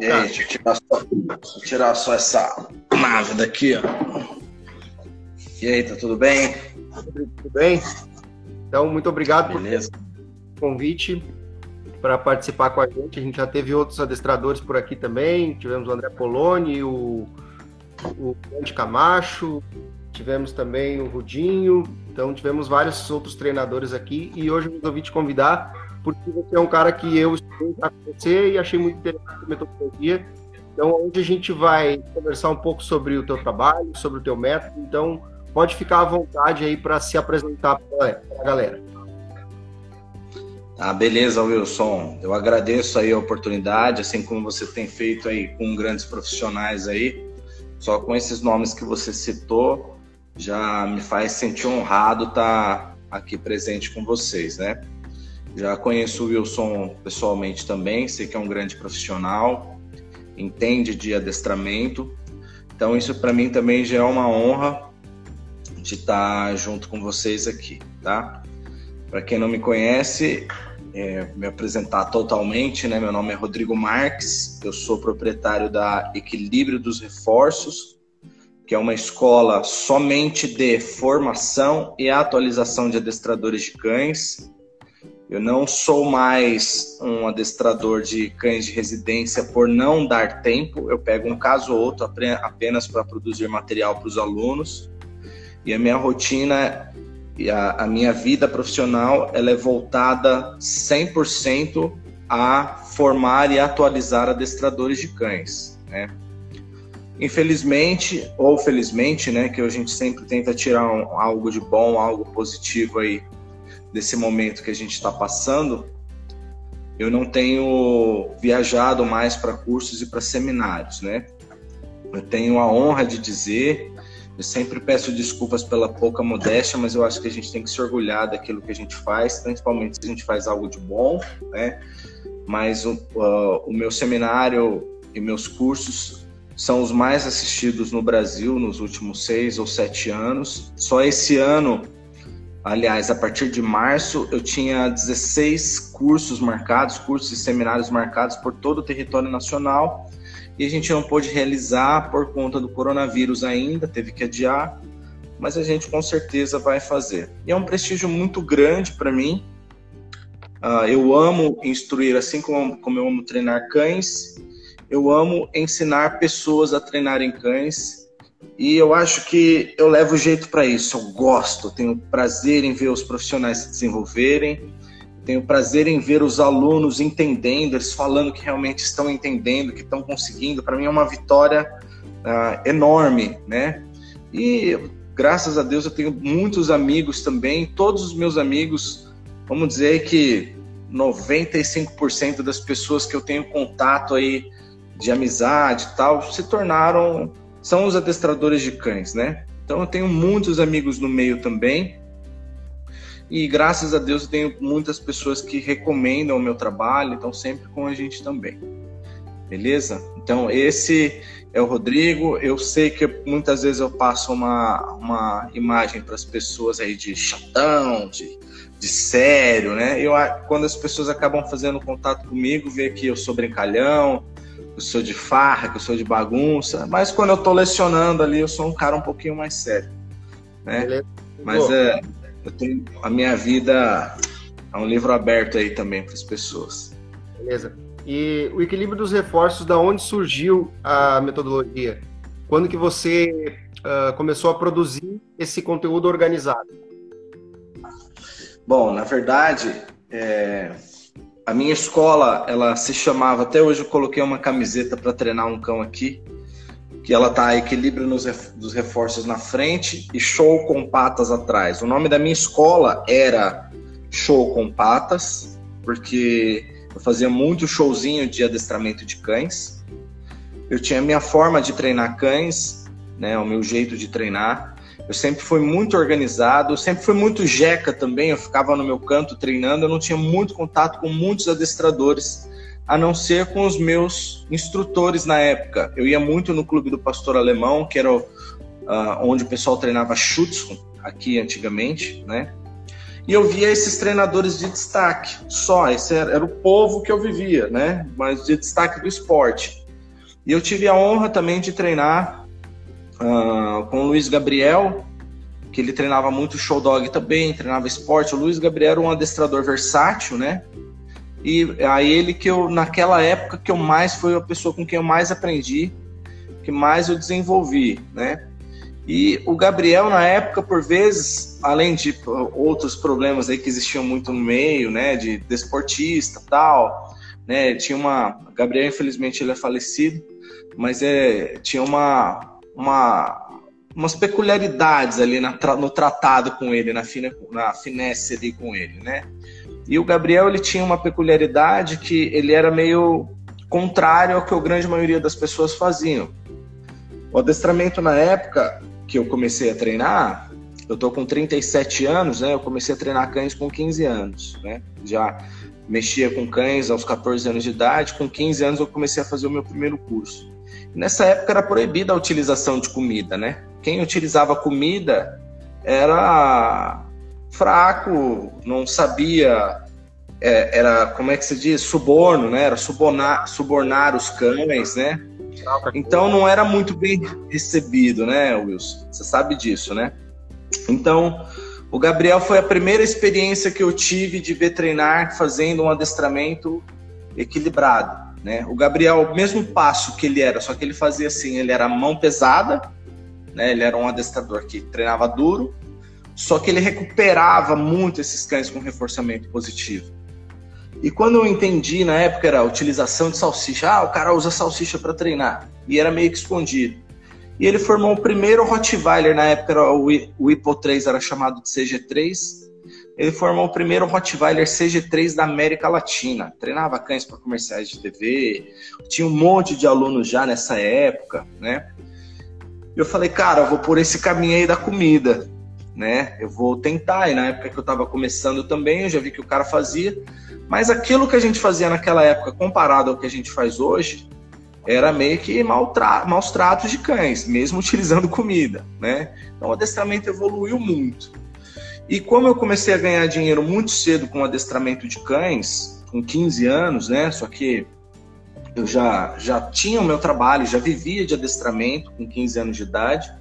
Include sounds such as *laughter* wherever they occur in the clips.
e? Aí, deixa eu tirar só, eu tirar só essa nave daqui, ó. E aí, tá tudo bem? Tudo bem? Então, muito obrigado Beleza. por convite para participar com a gente. A gente já teve outros adestradores por aqui também. Tivemos o André Poloni, o, o Grande Camacho, tivemos também o Rudinho. Então, tivemos vários outros treinadores aqui. E hoje eu resolvi te convidar porque você é um cara que eu estudei para você e achei muito interessante a metodologia. Então, hoje a gente vai conversar um pouco sobre o teu trabalho, sobre o teu método. Então, pode ficar à vontade aí para se apresentar para a galera. Ah, beleza, Wilson. Eu agradeço aí a oportunidade, assim como você tem feito aí com grandes profissionais aí. Só com esses nomes que você citou, já me faz sentir honrado estar aqui presente com vocês, né? Já conheço o Wilson pessoalmente também, sei que é um grande profissional, entende de adestramento. Então isso para mim também já é uma honra de estar junto com vocês aqui, tá? Para quem não me conhece, é, me apresentar totalmente, né? Meu nome é Rodrigo Marques, eu sou proprietário da Equilíbrio dos Reforços, que é uma escola somente de formação e atualização de adestradores de cães. Eu não sou mais um adestrador de cães de residência por não dar tempo. Eu pego um caso ou outro apenas para produzir material para os alunos. E a minha rotina e a, a minha vida profissional ela é voltada 100% a formar e atualizar adestradores de cães, né? Infelizmente ou felizmente, né, que a gente sempre tenta tirar um, algo de bom, algo positivo aí desse momento que a gente está passando, eu não tenho viajado mais para cursos e para seminários, né? Eu tenho a honra de dizer eu sempre peço desculpas pela pouca modéstia, mas eu acho que a gente tem que se orgulhar daquilo que a gente faz, principalmente se a gente faz algo de bom, né? Mas o, uh, o meu seminário e meus cursos são os mais assistidos no Brasil nos últimos seis ou sete anos. Só esse ano, aliás, a partir de março, eu tinha 16 cursos marcados, cursos e seminários marcados por todo o território nacional e a gente não pôde realizar por conta do coronavírus ainda, teve que adiar, mas a gente com certeza vai fazer. E é um prestígio muito grande para mim. Uh, eu amo instruir, assim como, como eu amo treinar cães, eu amo ensinar pessoas a treinarem cães. E eu acho que eu levo jeito para isso. Eu gosto, tenho prazer em ver os profissionais se desenvolverem tenho prazer em ver os alunos entendendo, eles falando que realmente estão entendendo, que estão conseguindo. Para mim é uma vitória uh, enorme, né? E graças a Deus eu tenho muitos amigos também. Todos os meus amigos, vamos dizer que 95% das pessoas que eu tenho contato aí de amizade e tal se tornaram são os adestradores de cães, né? Então eu tenho muitos amigos no meio também e graças a Deus eu tenho muitas pessoas que recomendam o meu trabalho, então sempre com a gente também. Beleza? Então esse é o Rodrigo. Eu sei que muitas vezes eu passo uma, uma imagem para as pessoas aí de chatão, de, de sério, né? Eu, quando as pessoas acabam fazendo contato comigo, vê que eu sou brincalhão, eu sou de farra, que eu sou de bagunça. Mas quando eu estou lecionando ali, eu sou um cara um pouquinho mais sério. Né? Mas é, eu tenho a minha vida é um livro aberto aí também para as pessoas. Beleza. E o equilíbrio dos reforços, da onde surgiu a metodologia? Quando que você uh, começou a produzir esse conteúdo organizado? Bom, na verdade, é... a minha escola, ela se chamava, até hoje eu coloquei uma camiseta para treinar um cão aqui, que ela tá equilíbrio nos, dos reforços na frente e show com patas atrás. O nome da minha escola era Show com Patas, porque eu fazia muito showzinho de adestramento de cães. Eu tinha a minha forma de treinar cães, né, o meu jeito de treinar. Eu sempre fui muito organizado, sempre fui muito jeca também. Eu ficava no meu canto treinando, eu não tinha muito contato com muitos adestradores a não ser com os meus instrutores na época. Eu ia muito no clube do Pastor Alemão, que era uh, onde o pessoal treinava chutes aqui antigamente, né? E eu via esses treinadores de destaque, só, esse era, era o povo que eu vivia, né? Mas de destaque do esporte. E eu tive a honra também de treinar uh, com o Luiz Gabriel, que ele treinava muito show dog também, treinava esporte. O Luiz Gabriel era um adestrador versátil, né? E a ele que eu, naquela época, que eu mais foi a pessoa com quem eu mais aprendi, que mais eu desenvolvi, né? E o Gabriel, na época, por vezes, além de outros problemas aí que existiam muito no meio, né, de desportista tal, né, tinha uma... Gabriel, infelizmente, ele é falecido, mas é, tinha uma, uma, umas peculiaridades ali na, no tratado com ele, na, fina, na finesse ali com ele, né? E o Gabriel, ele tinha uma peculiaridade que ele era meio contrário ao que a grande maioria das pessoas faziam. O adestramento na época que eu comecei a treinar, eu tô com 37 anos, né? Eu comecei a treinar cães com 15 anos, né? Já mexia com cães aos 14 anos de idade, com 15 anos eu comecei a fazer o meu primeiro curso. Nessa época era proibida a utilização de comida, né? Quem utilizava comida era fraco, não sabia, é, era, como é que se diz? Suborno, né? Era subornar, subornar os cães, né? Então não era muito bem recebido, né, Wilson? Você sabe disso, né? Então, o Gabriel foi a primeira experiência que eu tive de ver treinar fazendo um adestramento equilibrado. Né? O Gabriel, mesmo passo que ele era, só que ele fazia assim, ele era mão pesada, né? ele era um adestrador que treinava duro, só que ele recuperava muito esses cães com reforçamento positivo. E quando eu entendi, na época era a utilização de salsicha, ah, o cara usa salsicha para treinar, e era meio que escondido. E ele formou o primeiro Rottweiler, na época era o, o Hippo 3 era chamado de CG3, ele formou o primeiro Rottweiler CG3 da América Latina. Treinava cães para comerciais de TV. Tinha um monte de alunos já nessa época, né? Eu falei, cara, eu vou por esse caminho aí da comida, né? Eu vou tentar. E na época que eu estava começando também, eu já vi que o cara fazia. Mas aquilo que a gente fazia naquela época, comparado ao que a gente faz hoje, era meio que maus tratos de cães, mesmo *laughs* utilizando comida, né? Então o adestramento evoluiu muito. E como eu comecei a ganhar dinheiro muito cedo com adestramento de cães, com 15 anos, né? Só que eu já, já tinha o meu trabalho, já vivia de adestramento com 15 anos de idade.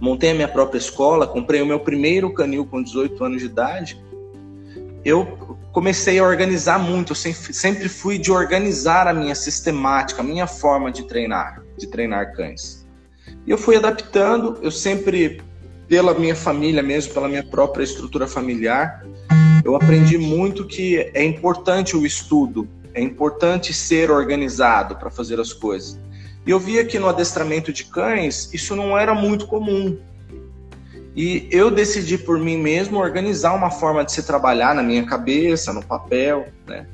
Montei a minha própria escola, comprei o meu primeiro canil com 18 anos de idade. Eu comecei a organizar muito, eu sempre, fui de organizar a minha sistemática, a minha forma de treinar, de treinar cães. E eu fui adaptando, eu sempre pela minha família mesmo, pela minha própria estrutura familiar, eu aprendi muito que é importante o estudo, é importante ser organizado para fazer as coisas. E eu via que no adestramento de cães isso não era muito comum. E eu decidi por mim mesmo organizar uma forma de se trabalhar na minha cabeça, no papel, né?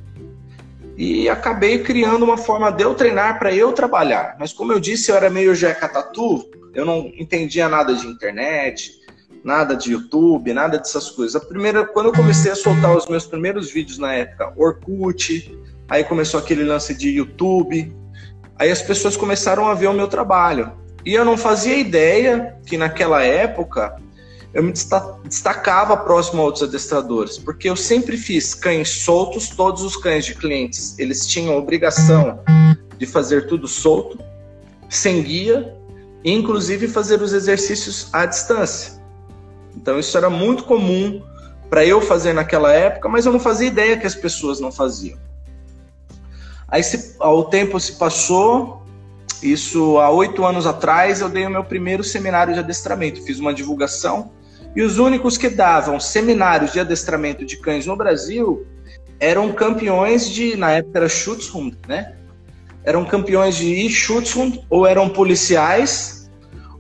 E acabei criando uma forma de eu treinar para eu trabalhar. Mas como eu disse, eu era meio jeca tatu, eu não entendia nada de internet, nada de YouTube, nada dessas coisas. A primeira, quando eu comecei a soltar os meus primeiros vídeos na época, Orkut, aí começou aquele lance de YouTube, aí as pessoas começaram a ver o meu trabalho. E eu não fazia ideia que naquela época eu me destacava próximo a outros adestradores, porque eu sempre fiz cães soltos, todos os cães de clientes, eles tinham obrigação de fazer tudo solto, sem guia, inclusive fazer os exercícios à distância. Então isso era muito comum para eu fazer naquela época, mas eu não fazia ideia que as pessoas não faziam. Aí se, o tempo se passou, isso há oito anos atrás eu dei o meu primeiro seminário de adestramento, fiz uma divulgação e os únicos que davam seminários de adestramento de cães no Brasil eram campeões de, na época era Schutzhund, né? Eram campeões de Schutzhund ou eram policiais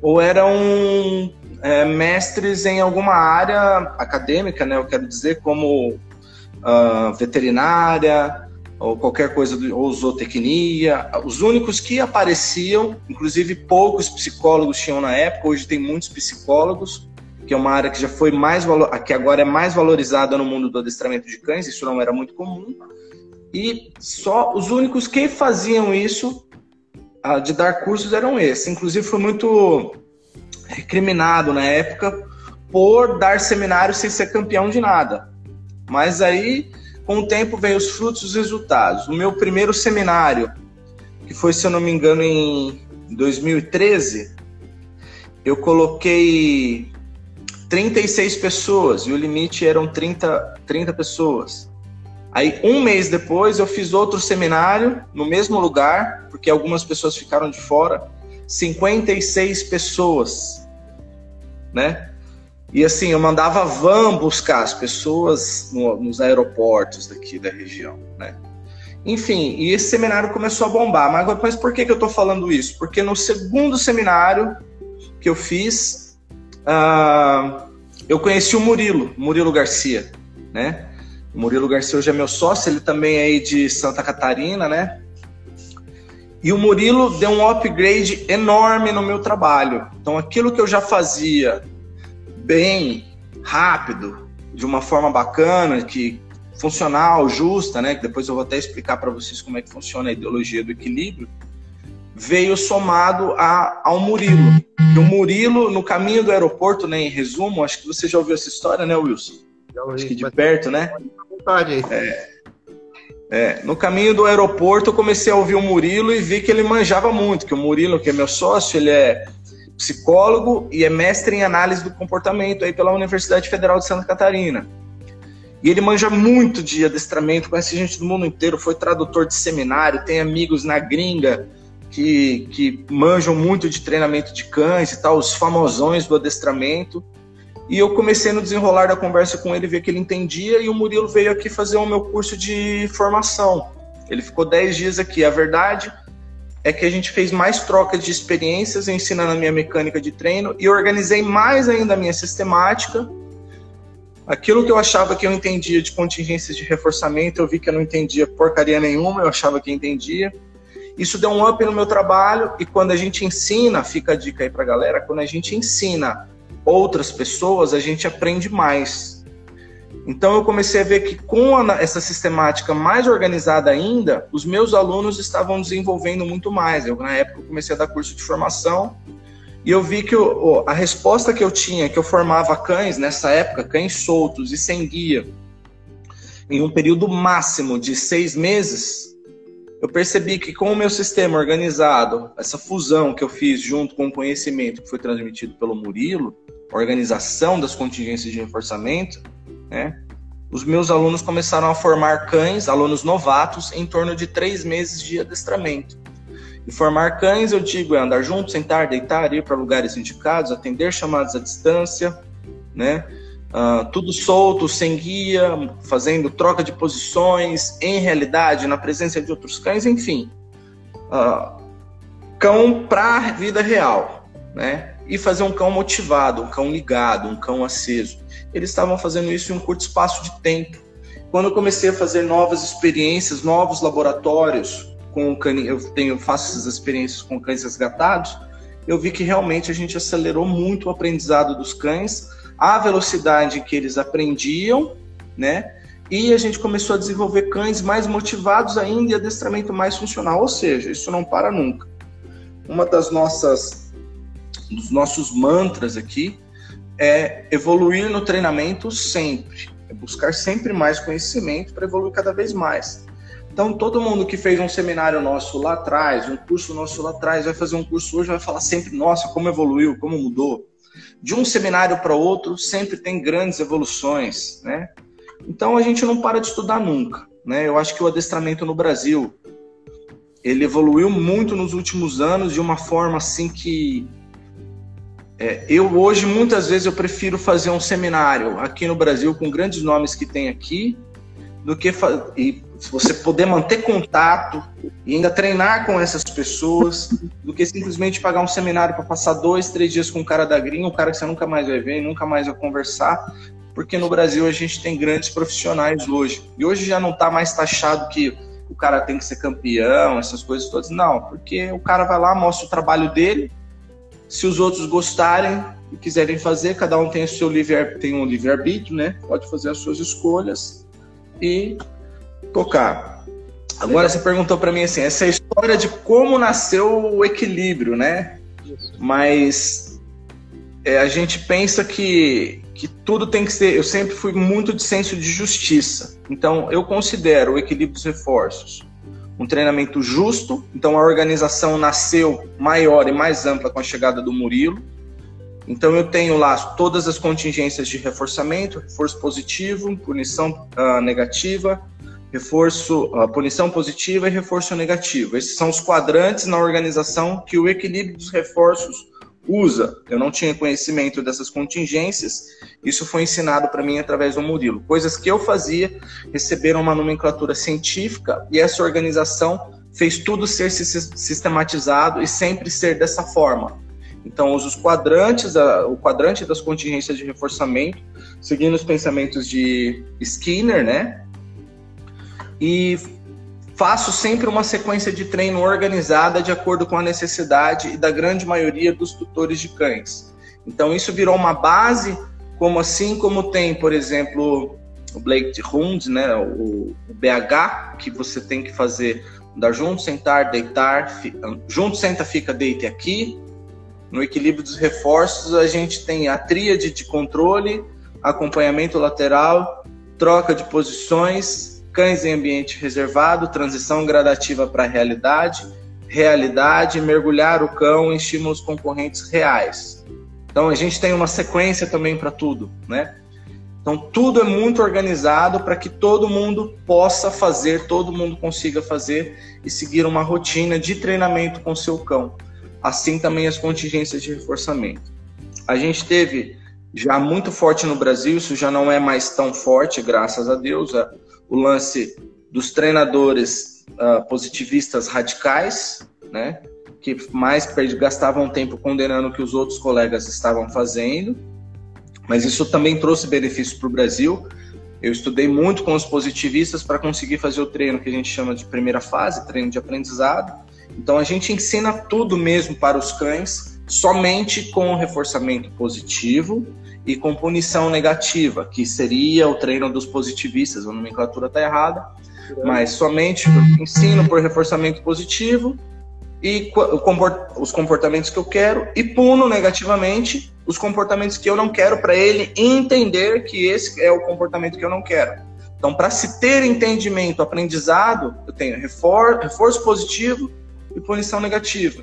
ou eram é, mestres em alguma área acadêmica, né? Eu quero dizer, como uh, veterinária ou qualquer coisa, ou zootecnia. Os únicos que apareciam, inclusive poucos psicólogos tinham na época, hoje tem muitos psicólogos, que é uma área que já foi mais que agora é mais valorizada no mundo do adestramento de cães, isso não era muito comum. E só os únicos que faziam isso de dar cursos eram esses. Inclusive, foi muito recriminado na época por dar seminário sem ser campeão de nada. Mas aí, com o tempo, veio os frutos e os resultados. No meu primeiro seminário, que foi, se eu não me engano, em 2013, eu coloquei 36 pessoas e o limite eram 30, 30 pessoas. Aí, um mês depois, eu fiz outro seminário no mesmo lugar, porque algumas pessoas ficaram de fora, 56 pessoas, né? E assim, eu mandava van buscar as pessoas no, nos aeroportos daqui da região, né? Enfim, e esse seminário começou a bombar. Mas, mas por que, que eu estou falando isso? Porque no segundo seminário que eu fiz, uh, eu conheci o Murilo, Murilo Garcia, né? O Murilo Garcia hoje é meu sócio, ele também é aí de Santa Catarina, né? E o Murilo deu um upgrade enorme no meu trabalho. Então, aquilo que eu já fazia bem, rápido, de uma forma bacana, que funcional, justa, né? Que depois eu vou até explicar para vocês como é que funciona a ideologia do equilíbrio, veio somado a, ao Murilo. E o Murilo, no caminho do aeroporto, né? Em resumo, acho que você já ouviu essa história, né, Wilson? Acho que de perto, né? É, é, no caminho do aeroporto, eu comecei a ouvir o Murilo e vi que ele manjava muito. Que o Murilo, que é meu sócio, ele é psicólogo e é mestre em análise do comportamento aí pela Universidade Federal de Santa Catarina. E ele manja muito de adestramento, conhece gente do mundo inteiro, foi tradutor de seminário, tem amigos na gringa que, que manjam muito de treinamento de cães e tal, os famosões do adestramento. E eu comecei no desenrolar da conversa com ele, ver que ele entendia, e o Murilo veio aqui fazer o meu curso de formação. Ele ficou 10 dias aqui. A verdade é que a gente fez mais trocas de experiências ensinando a minha mecânica de treino e organizei mais ainda a minha sistemática. Aquilo que eu achava que eu entendia de contingências de reforçamento, eu vi que eu não entendia porcaria nenhuma, eu achava que entendia. Isso deu um up no meu trabalho e quando a gente ensina, fica a dica aí pra galera, quando a gente ensina outras pessoas, a gente aprende mais. Então eu comecei a ver que com essa sistemática mais organizada ainda, os meus alunos estavam desenvolvendo muito mais. Eu na época comecei a dar curso de formação e eu vi que o, a resposta que eu tinha, que eu formava cães nessa época, cães soltos e sem guia, em um período máximo de seis meses, eu percebi que com o meu sistema organizado, essa fusão que eu fiz junto com o conhecimento que foi transmitido pelo Murilo, organização das contingências de reforçamento, né? Os meus alunos começaram a formar cães, alunos novatos, em torno de três meses de adestramento. E formar cães, eu digo, é andar junto, sentar, deitar, ir para lugares indicados, atender chamadas à distância, né? Uh, tudo solto, sem guia, fazendo troca de posições, em realidade, na presença de outros cães, enfim. Uh, cão para a vida real, né? E fazer um cão motivado, um cão ligado, um cão aceso eles estavam fazendo isso em um curto espaço de tempo. Quando eu comecei a fazer novas experiências, novos laboratórios com cani, eu tenho faço essas experiências com cães resgatados, eu vi que realmente a gente acelerou muito o aprendizado dos cães, a velocidade que eles aprendiam, né? E a gente começou a desenvolver cães mais motivados ainda e adestramento mais funcional, ou seja, isso não para nunca. Uma das nossas dos nossos mantras aqui é evoluir no treinamento sempre, é buscar sempre mais conhecimento para evoluir cada vez mais. Então, todo mundo que fez um seminário nosso lá atrás, um curso nosso lá atrás, vai fazer um curso hoje, vai falar sempre: nossa, como evoluiu, como mudou. De um seminário para outro, sempre tem grandes evoluções, né? Então, a gente não para de estudar nunca, né? Eu acho que o adestramento no Brasil ele evoluiu muito nos últimos anos de uma forma assim que é, eu hoje, muitas vezes, eu prefiro fazer um seminário aqui no Brasil com grandes nomes que tem aqui, do que e você poder manter contato e ainda treinar com essas pessoas, do que simplesmente pagar um seminário para passar dois, três dias com um cara da gringa, um cara que você nunca mais vai ver, nunca mais vai conversar, porque no Brasil a gente tem grandes profissionais hoje. E hoje já não está mais taxado que o cara tem que ser campeão, essas coisas todas. Não, porque o cara vai lá, mostra o trabalho dele, se os outros gostarem e quiserem fazer, cada um tem o seu livre tem um livre arbítrio, né? Pode fazer as suas escolhas e tocar. Agora você perguntou para mim assim, essa é a história de como nasceu o equilíbrio, né? Mas é, a gente pensa que, que tudo tem que ser. Eu sempre fui muito de senso de justiça. Então eu considero o equilíbrio dos reforços um treinamento justo. Então a organização nasceu maior e mais ampla com a chegada do Murilo. Então eu tenho lá todas as contingências de reforçamento, reforço positivo, punição uh, negativa, reforço, uh, punição positiva e reforço negativo. Esses são os quadrantes na organização que o equilíbrio dos reforços usa. Eu não tinha conhecimento dessas contingências. Isso foi ensinado para mim através do Murilo. Coisas que eu fazia receberam uma nomenclatura científica e essa organização fez tudo ser sistematizado e sempre ser dessa forma. Então, os quadrantes, o quadrante das contingências de reforçamento, seguindo os pensamentos de Skinner, né? E faço sempre uma sequência de treino organizada de acordo com a necessidade e da grande maioria dos tutores de cães. Então isso virou uma base, como assim como tem, por exemplo, o Blake Hund, né, o, o, BH, que você tem que fazer dar junto, sentar, deitar, junto, senta, fica, deite aqui. No equilíbrio dos reforços, a gente tem a tríade de controle, acompanhamento lateral, troca de posições, cães em ambiente reservado, transição gradativa para a realidade, realidade, mergulhar o cão em estímulos concorrentes reais. Então a gente tem uma sequência também para tudo, né? Então tudo é muito organizado para que todo mundo possa fazer, todo mundo consiga fazer e seguir uma rotina de treinamento com seu cão. Assim também as contingências de reforçamento. A gente teve já muito forte no Brasil, isso já não é mais tão forte, graças a Deus o lance dos treinadores uh, positivistas radicais, né? Que mais gastavam tempo condenando o que os outros colegas estavam fazendo. Mas isso também trouxe benefícios para o Brasil. Eu estudei muito com os positivistas para conseguir fazer o treino que a gente chama de primeira fase, treino de aprendizado. Então a gente ensina tudo mesmo para os cães, somente com reforçamento positivo e com punição negativa, que seria o treino dos positivistas, a nomenclatura está errada, mas somente ensino por reforçamento positivo e os comportamentos que eu quero e puno negativamente os comportamentos que eu não quero para ele entender que esse é o comportamento que eu não quero. Então, para se ter entendimento, aprendizado, eu tenho reforço positivo e punição negativa.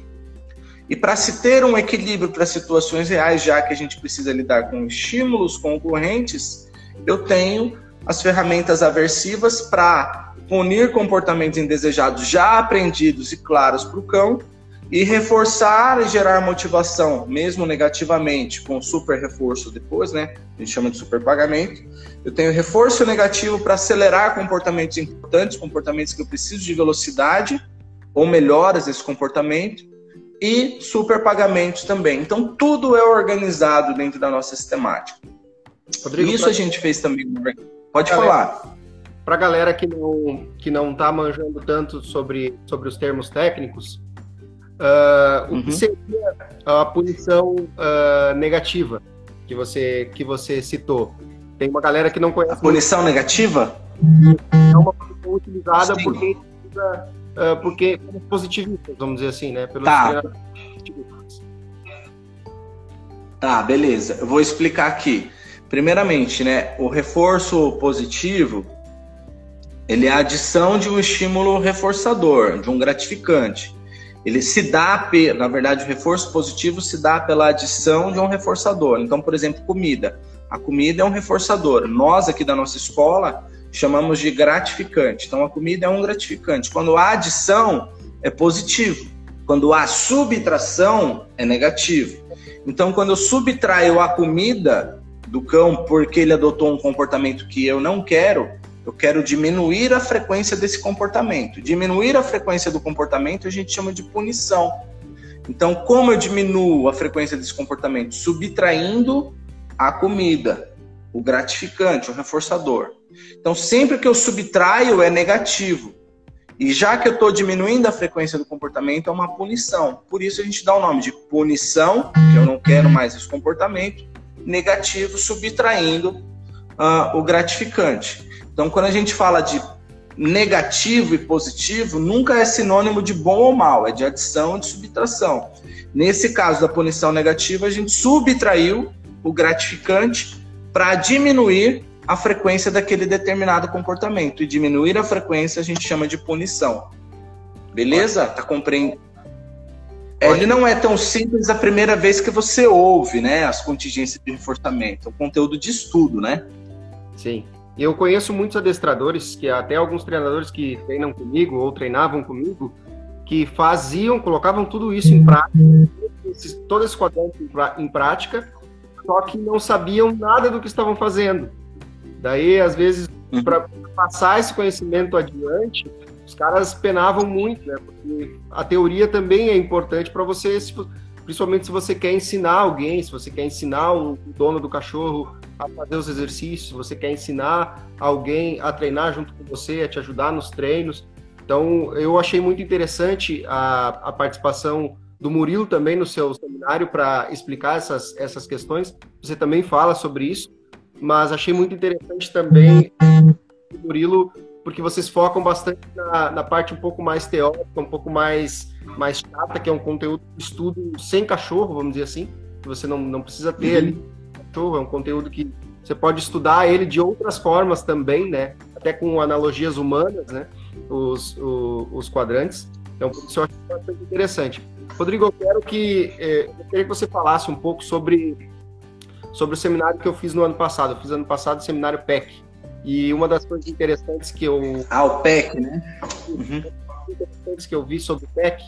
E para se ter um equilíbrio para situações reais, já que a gente precisa lidar com estímulos concorrentes, eu tenho as ferramentas aversivas para punir comportamentos indesejados já aprendidos e claros para o cão e reforçar e gerar motivação, mesmo negativamente, com super reforço depois, né? A gente chama de super pagamento. Eu tenho reforço negativo para acelerar comportamentos importantes, comportamentos que eu preciso de velocidade ou melhoras desse comportamento e superpagamentos também. Então, tudo é organizado dentro da nossa sistemática. Rodrigo, Isso pra... a gente fez também. Pode falar. Para a galera que não que não está manjando tanto sobre, sobre os termos técnicos, uh, uhum. o que uhum. seria a punição uh, negativa que você que você citou? Tem uma galera que não conhece. A punição muito. negativa? É uma punição utilizada Sim. por quem usa uh, porque positivistas, vamos dizer assim, né? Pelos tá. Tá, beleza. Eu vou explicar aqui. Primeiramente, né, o reforço positivo, ele é a adição de um estímulo reforçador, de um gratificante. Ele se dá, na verdade, o reforço positivo se dá pela adição de um reforçador. Então, por exemplo, comida. A comida é um reforçador. Nós aqui da nossa escola chamamos de gratificante. Então a comida é um gratificante. Quando há adição, é positivo. Quando há subtração, é negativo. Então, quando eu subtraio a comida do cão porque ele adotou um comportamento que eu não quero, eu quero diminuir a frequência desse comportamento. Diminuir a frequência do comportamento a gente chama de punição. Então, como eu diminuo a frequência desse comportamento? Subtraindo a comida, o gratificante, o reforçador. Então, sempre que eu subtraio é negativo. E já que eu estou diminuindo a frequência do comportamento, é uma punição. Por isso a gente dá o nome de punição, que eu não quero mais esse comportamento, negativo, subtraindo uh, o gratificante. Então, quando a gente fala de negativo e positivo, nunca é sinônimo de bom ou mal, é de adição e de subtração. Nesse caso da punição negativa, a gente subtraiu o gratificante para diminuir a frequência daquele determinado comportamento. E diminuir a frequência a gente chama de punição. Beleza? Tá compreendendo? Ele não é tão simples a primeira vez que você ouve, né? As contingências de reforçamento. É um conteúdo de estudo, né? Sim. Eu conheço muitos adestradores, que até alguns treinadores que treinam comigo ou treinavam comigo, que faziam, colocavam tudo isso em prática, todo esse quadrante em prática, só que não sabiam nada do que estavam fazendo. Daí, às vezes, uhum. para passar esse conhecimento adiante, os caras penavam muito, né? Porque a teoria também é importante para você, principalmente se você quer ensinar alguém, se você quer ensinar o dono do cachorro a fazer os exercícios, se você quer ensinar alguém a treinar junto com você, a te ajudar nos treinos. Então, eu achei muito interessante a, a participação do Murilo também no seu seminário para explicar essas, essas questões. Você também fala sobre isso, mas achei muito interessante também o Murilo porque vocês focam bastante na, na, parte um pouco mais teórica, um pouco mais, mais chata, que é um conteúdo de estudo sem cachorro, vamos dizer assim, que você não, não precisa ter uhum. ali cachorro, é um conteúdo que você pode estudar ele de outras formas também, né? Até com analogias humanas, né? Os, os, os quadrantes. Então, isso eu acho bastante interessante. Rodrigo, eu quero que, eh, eu queria que você falasse um pouco sobre, sobre o seminário que eu fiz no ano passado. Eu fiz ano passado o seminário PEC, e uma das coisas interessantes que eu. Ah, o PEC, né? Uhum. interessantes que eu vi sobre o PEC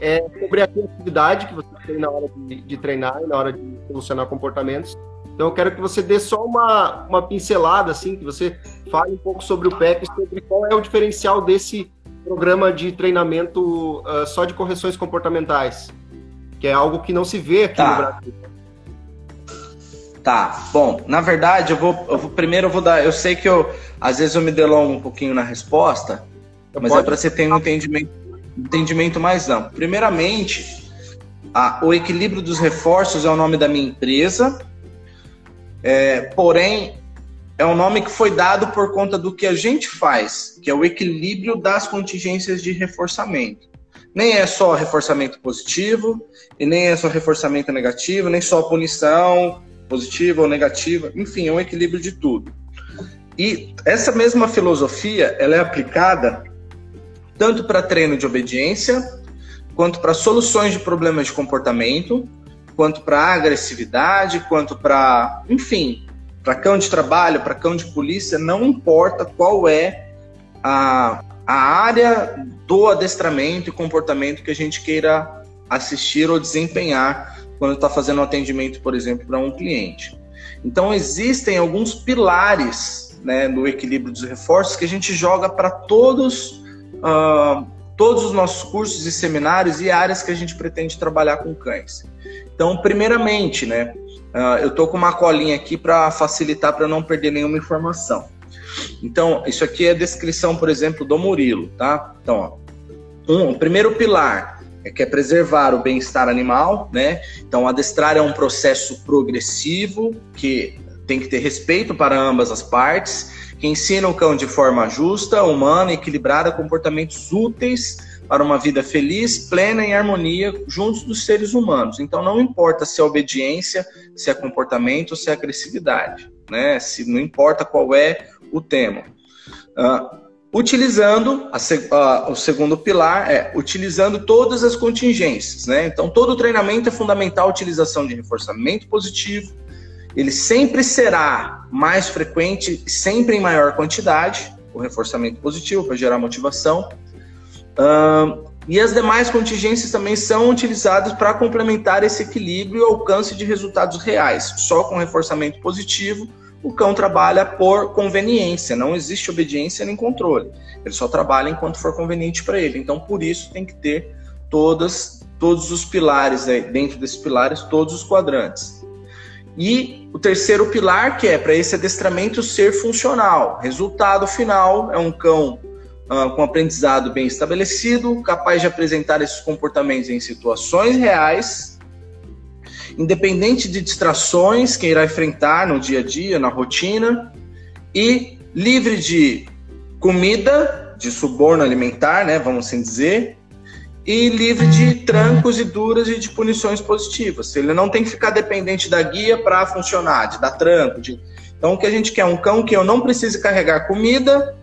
é sobre a criatividade que você tem na hora de, de treinar e na hora de solucionar comportamentos. Então eu quero que você dê só uma, uma pincelada, assim, que você fale um pouco sobre o PEC, sobre qual é o diferencial desse programa de treinamento uh, só de correções comportamentais, que é algo que não se vê aqui tá. no Brasil. Tá, bom, na verdade, eu vou, eu vou primeiro eu vou dar. Eu sei que eu às vezes eu me delongo um pouquinho na resposta, eu mas é pode... é para você ter um entendimento, entendimento mais amplo. Primeiramente, a, o equilíbrio dos reforços é o nome da minha empresa, é, porém é um nome que foi dado por conta do que a gente faz, que é o equilíbrio das contingências de reforçamento. Nem é só reforçamento positivo, e nem é só reforçamento negativo, nem só punição, positiva ou negativa, enfim, é um equilíbrio de tudo. E essa mesma filosofia, ela é aplicada tanto para treino de obediência, quanto para soluções de problemas de comportamento, quanto para agressividade, quanto para, enfim, para cão de trabalho, para cão de polícia, não importa qual é a, a área do adestramento e comportamento que a gente queira assistir ou desempenhar quando está fazendo um atendimento, por exemplo, para um cliente. Então, existem alguns pilares né, no equilíbrio dos reforços que a gente joga para todos, uh, todos os nossos cursos e seminários e áreas que a gente pretende trabalhar com cães. Então, primeiramente, né, uh, eu estou com uma colinha aqui para facilitar para não perder nenhuma informação. Então, isso aqui é a descrição, por exemplo, do Murilo, tá? Então, ó, um, o primeiro pilar é que é preservar o bem-estar animal, né? Então, adestrar é um processo progressivo que tem que ter respeito para ambas as partes, que ensina o cão de forma justa, humana, equilibrada, comportamentos úteis para uma vida feliz, plena e harmonia juntos dos seres humanos. Então, não importa se é obediência, se é comportamento, se é agressividade, né? Se não importa qual é o tema. Uh, utilizando a, a, o segundo pilar é utilizando todas as contingências, né? Então todo treinamento é fundamental a utilização de reforçamento positivo. Ele sempre será mais frequente, sempre em maior quantidade, o reforçamento positivo para gerar motivação. E as demais contingências também são utilizadas para complementar esse equilíbrio e alcance de resultados reais. Só com reforçamento positivo o cão trabalha por conveniência, não existe obediência nem controle. Ele só trabalha enquanto for conveniente para ele. Então, por isso, tem que ter todas, todos os pilares, dentro desses pilares, todos os quadrantes. E o terceiro pilar, que é para esse adestramento ser funcional. Resultado final é um cão uh, com aprendizado bem estabelecido, capaz de apresentar esses comportamentos em situações reais independente de distrações que irá enfrentar no dia a dia, na rotina, e livre de comida, de suborno alimentar, né, vamos assim dizer, e livre de trancos e duras e de punições positivas. Ele não tem que ficar dependente da guia para funcionar, de dar tranco. De... Então, o que a gente quer é um cão que eu não precise carregar comida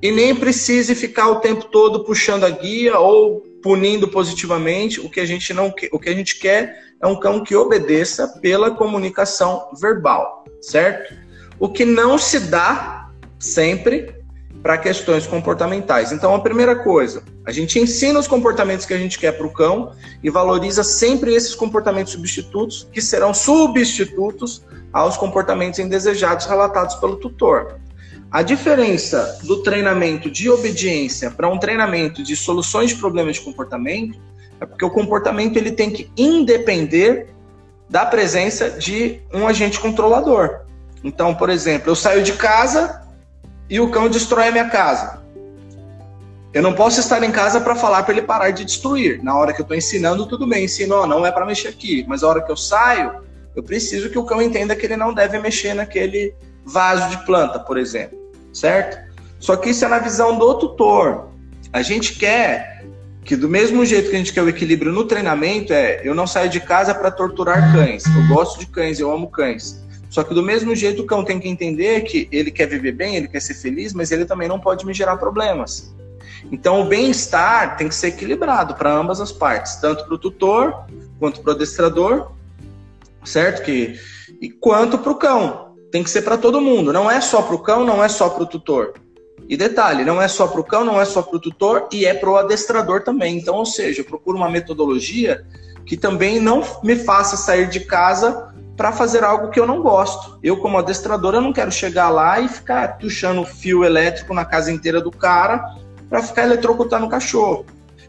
e nem precise ficar o tempo todo puxando a guia ou punindo positivamente. O que a gente não o que a gente quer é um cão que obedeça pela comunicação verbal, certo? O que não se dá sempre para questões comportamentais. Então, a primeira coisa, a gente ensina os comportamentos que a gente quer para o cão e valoriza sempre esses comportamentos substitutos, que serão substitutos aos comportamentos indesejados relatados pelo tutor. A diferença do treinamento de obediência para um treinamento de soluções de problemas de comportamento é porque o comportamento ele tem que independer da presença de um agente controlador. Então, por exemplo, eu saio de casa e o cão destrói a minha casa. Eu não posso estar em casa para falar para ele parar de destruir. Na hora que eu estou ensinando, tudo bem, ensino, não é para mexer aqui. Mas a hora que eu saio, eu preciso que o cão entenda que ele não deve mexer naquele vaso de planta, por exemplo, certo? Só que isso é na visão do tutor. A gente quer que do mesmo jeito que a gente quer o equilíbrio no treinamento, é eu não saio de casa para torturar cães. Eu gosto de cães, eu amo cães. Só que do mesmo jeito o cão tem que entender que ele quer viver bem, ele quer ser feliz, mas ele também não pode me gerar problemas. Então o bem-estar tem que ser equilibrado para ambas as partes, tanto para o tutor quanto para o adestrador, certo? Que e quanto para o cão. Tem que ser para todo mundo. Não é só para o cão, não é só para o tutor. E detalhe, não é só para o cão, não é só para o tutor e é para o adestrador também. Então, ou seja, eu procuro uma metodologia que também não me faça sair de casa para fazer algo que eu não gosto. Eu, como adestrador, eu não quero chegar lá e ficar puxando fio elétrico na casa inteira do cara para ficar eletrocutando o cachorro.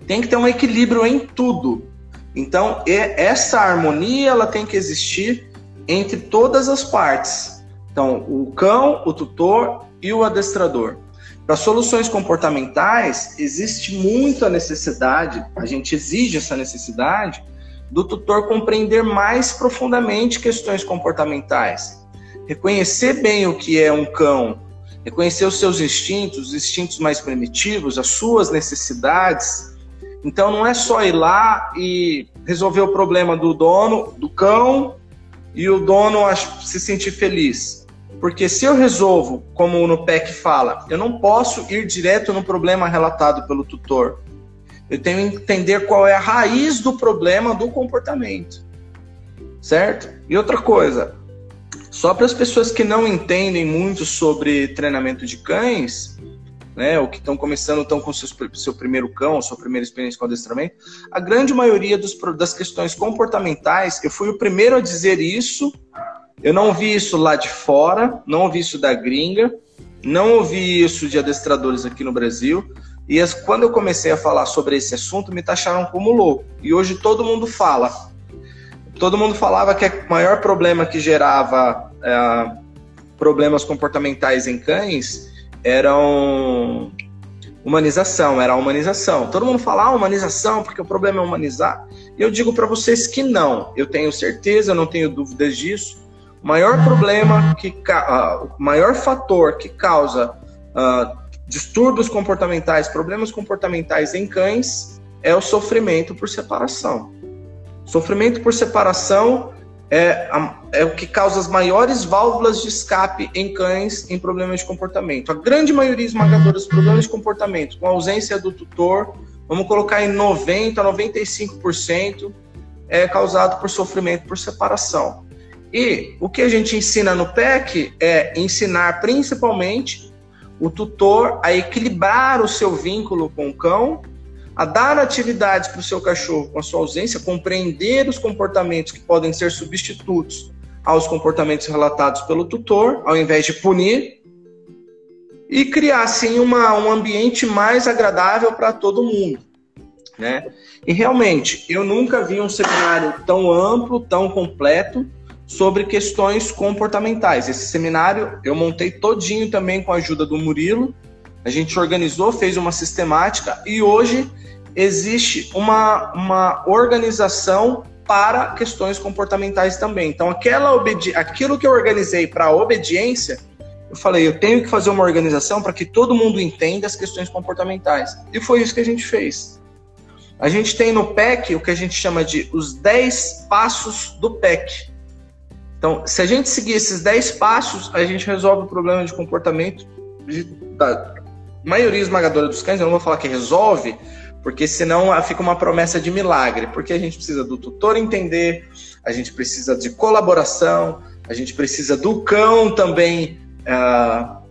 Tem que ter um equilíbrio em tudo. Então, essa harmonia ela tem que existir entre todas as partes. Então, o cão, o tutor e o adestrador. Para soluções comportamentais, existe muita necessidade, a gente exige essa necessidade do tutor compreender mais profundamente questões comportamentais. Reconhecer bem o que é um cão, reconhecer os seus instintos, os instintos mais primitivos, as suas necessidades. Então não é só ir lá e resolver o problema do dono, do cão, e o dono se sentir feliz. Porque se eu resolvo, como no PEC fala, eu não posso ir direto no problema relatado pelo tutor. Eu tenho que entender qual é a raiz do problema do comportamento. Certo? E outra coisa, só para as pessoas que não entendem muito sobre treinamento de cães, né, ou que estão começando, estão com seus, seu primeiro cão, sua primeira experiência com adestramento, a grande maioria dos, das questões comportamentais, eu fui o primeiro a dizer isso, eu não vi isso lá de fora, não ouvi isso da gringa, não ouvi isso de adestradores aqui no Brasil, e as, quando eu comecei a falar sobre esse assunto, me taxaram como louco. E hoje todo mundo fala. Todo mundo falava que o maior problema que gerava é, problemas comportamentais em cães eram humanização, era a humanização. Todo mundo fala ah, humanização, porque o problema é humanizar. E eu digo para vocês que não. Eu tenho certeza, não tenho dúvidas disso. O maior problema que uh, o maior fator que causa uh, distúrbios comportamentais, problemas comportamentais em cães é o sofrimento por separação. Sofrimento por separação é, é o que causa as maiores válvulas de escape em cães em problemas de comportamento. A grande maioria esmagadora dos problemas de comportamento, com ausência do tutor, vamos colocar em 90% a 95%, é causado por sofrimento por separação. E o que a gente ensina no PEC é ensinar principalmente o tutor a equilibrar o seu vínculo com o cão, a dar atividades para o seu cachorro com a sua ausência, compreender os comportamentos que podem ser substitutos aos comportamentos relatados pelo tutor, ao invés de punir, e criar assim uma, um ambiente mais agradável para todo mundo. Né? E realmente, eu nunca vi um seminário tão amplo, tão completo, sobre questões comportamentais. Esse seminário eu montei todinho também com a ajuda do Murilo. A gente organizou, fez uma sistemática e hoje existe uma, uma organização para questões comportamentais também. Então, aquela aquilo que eu organizei para obediência, eu falei, eu tenho que fazer uma organização para que todo mundo entenda as questões comportamentais. E foi isso que a gente fez. A gente tem no PEC o que a gente chama de os 10 passos do PEC. Então, se a gente seguir esses 10 passos, a gente resolve o problema de comportamento de, da, maioria esmagadora dos cães, eu não vou falar que resolve, porque senão fica uma promessa de milagre, porque a gente precisa do tutor entender, a gente precisa de colaboração, a gente precisa do cão também uh,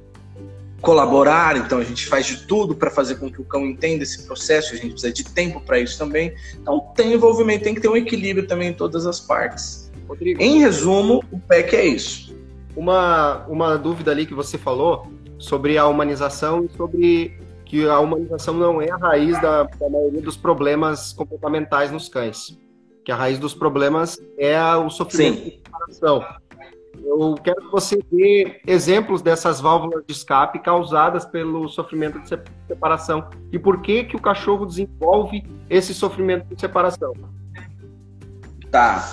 colaborar, então a gente faz de tudo para fazer com que o cão entenda esse processo, a gente precisa de tempo para isso também. Então tem envolvimento, tem que ter um equilíbrio também em todas as partes. Rodrigo, em resumo, o PEC é isso. Uma, uma dúvida ali que você falou sobre a humanização e sobre que a humanização não é a raiz da, da maioria dos problemas comportamentais nos cães. Que a raiz dos problemas é o sofrimento Sim. de separação. Eu quero que você dê exemplos dessas válvulas de escape causadas pelo sofrimento de separação e por que que o cachorro desenvolve esse sofrimento de separação. Tá.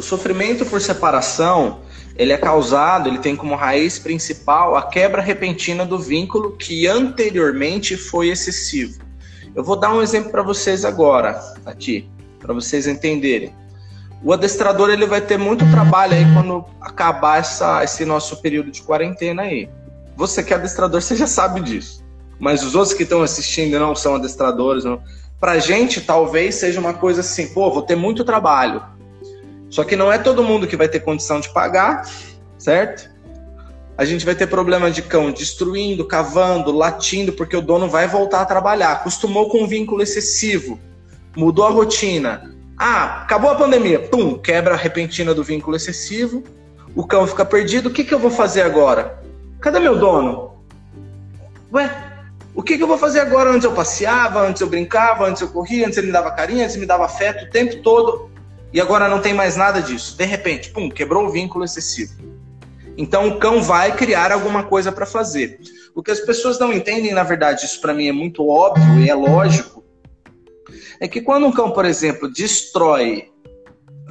O sofrimento por separação, ele é causado, ele tem como raiz principal a quebra repentina do vínculo que anteriormente foi excessivo. Eu vou dar um exemplo para vocês agora, aqui, para vocês entenderem o adestrador ele vai ter muito trabalho aí quando acabar essa, esse nosso período de quarentena aí. Você que é adestrador, você já sabe disso. Mas os outros que estão assistindo não são adestradores. Não. Pra gente, talvez seja uma coisa assim, pô, vou ter muito trabalho. Só que não é todo mundo que vai ter condição de pagar, certo? A gente vai ter problema de cão destruindo, cavando, latindo, porque o dono vai voltar a trabalhar. Acostumou com um vínculo excessivo, mudou a rotina ah, acabou a pandemia, pum, quebra repentina do vínculo excessivo, o cão fica perdido, o que, que eu vou fazer agora? Cadê meu dono? Ué, o que, que eu vou fazer agora? Antes eu passeava, antes eu brincava, antes eu corria, antes ele me dava carinho, antes ele me dava afeto o tempo todo, e agora não tem mais nada disso. De repente, pum, quebrou o vínculo excessivo. Então o cão vai criar alguma coisa para fazer. O que as pessoas não entendem, na verdade, isso para mim é muito óbvio e é lógico, é que quando um cão, por exemplo, destrói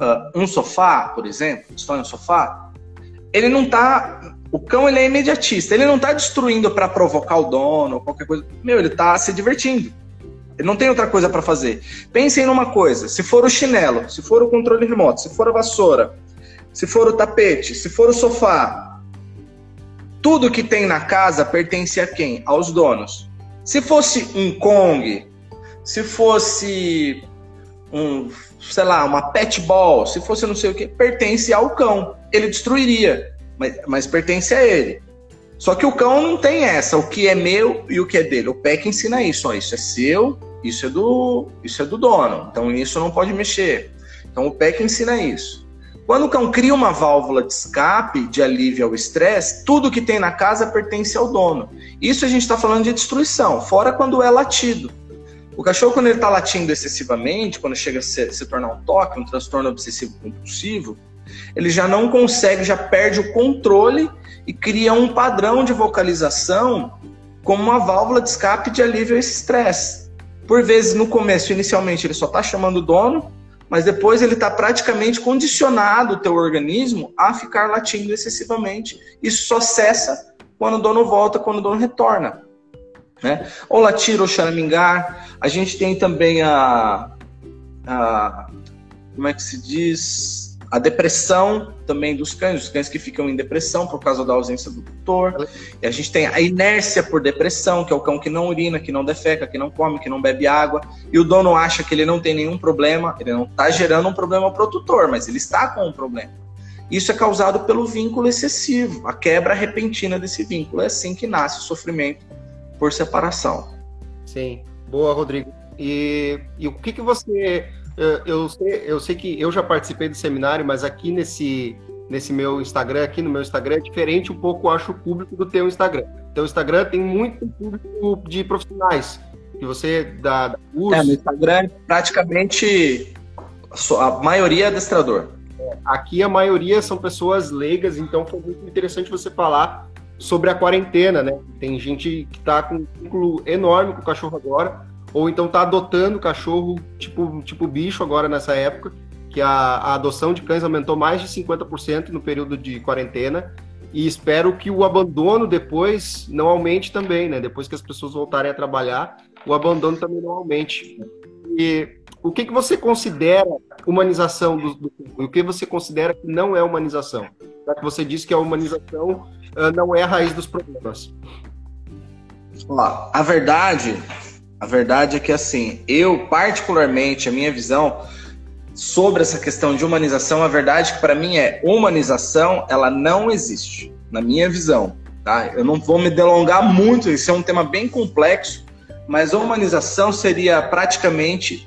uh, um sofá, por exemplo, destrói um sofá, ele não está. O cão ele é imediatista, ele não está destruindo para provocar o dono ou qualquer coisa. Meu, ele está se divertindo. Não tem outra coisa para fazer. Pensem numa coisa: se for o chinelo, se for o controle remoto, se for a vassoura, se for o tapete, se for o sofá, tudo que tem na casa pertence a quem? Aos donos. Se fosse um Kong, se fosse um, sei lá, uma pet ball, se fosse não sei o que, pertence ao cão. Ele destruiria, mas, mas pertence a ele. Só que o cão não tem essa, o que é meu e o que é dele. O PEC ensina isso, ó, isso é seu, isso é do, isso é do dono. Então isso não pode mexer. Então o PEC ensina isso. Quando o cão cria uma válvula de escape, de alívio ao estresse, tudo que tem na casa pertence ao dono. Isso a gente está falando de destruição, fora quando é latido. O cachorro, quando ele está latindo excessivamente, quando chega a se, se tornar um toque, um transtorno obsessivo compulsivo, ele já não consegue, já perde o controle e cria um padrão de vocalização como uma válvula de escape de alívio a esse estresse. Por vezes, no começo, inicialmente, ele só está chamando o dono, mas depois ele está praticamente condicionado o teu organismo a ficar latindo excessivamente. Isso só cessa quando o dono volta, quando o dono retorna né? Ou latir ou charamingar. A gente tem também a, a como é que se diz? A depressão também dos cães, os cães que ficam em depressão por causa da ausência do tutor. E a gente tem a inércia por depressão, que é o cão que não urina, que não defeca, que não come, que não bebe água. E o dono acha que ele não tem nenhum problema, ele não está gerando um problema para o tutor, mas ele está com um problema. Isso é causado pelo vínculo excessivo, a quebra repentina desse vínculo. É assim que nasce o sofrimento por separação. Sim, boa, Rodrigo. E, e o que, que você. Eu sei, eu sei que eu já participei do seminário, mas aqui nesse, nesse meu Instagram, aqui no meu Instagram, é diferente um pouco, acho, o público do teu Instagram. Teu Instagram tem muito público de profissionais, que você dá, dá curso. É, no Instagram é praticamente a maioria é adestrador. É, aqui a maioria são pessoas leigas, então foi muito interessante você falar sobre a quarentena, né? Tem gente que está com um vínculo enorme com o cachorro agora, ou então está adotando cachorro tipo, tipo bicho agora nessa época, que a, a adoção de cães aumentou mais de 50% no período de quarentena, e espero que o abandono depois não aumente também, né? Depois que as pessoas voltarem a trabalhar, o abandono também não aumente. E o que, que você considera humanização do, do o que você considera que não é humanização? Já que você disse que a humanização uh, não é a raiz dos problemas. Ó, a verdade, a verdade é que assim, eu particularmente, a minha visão sobre essa questão de humanização, a verdade é que para mim é humanização, ela não existe, na minha visão, tá? Eu não vou me delongar muito, isso é um tema bem complexo, mas humanização seria praticamente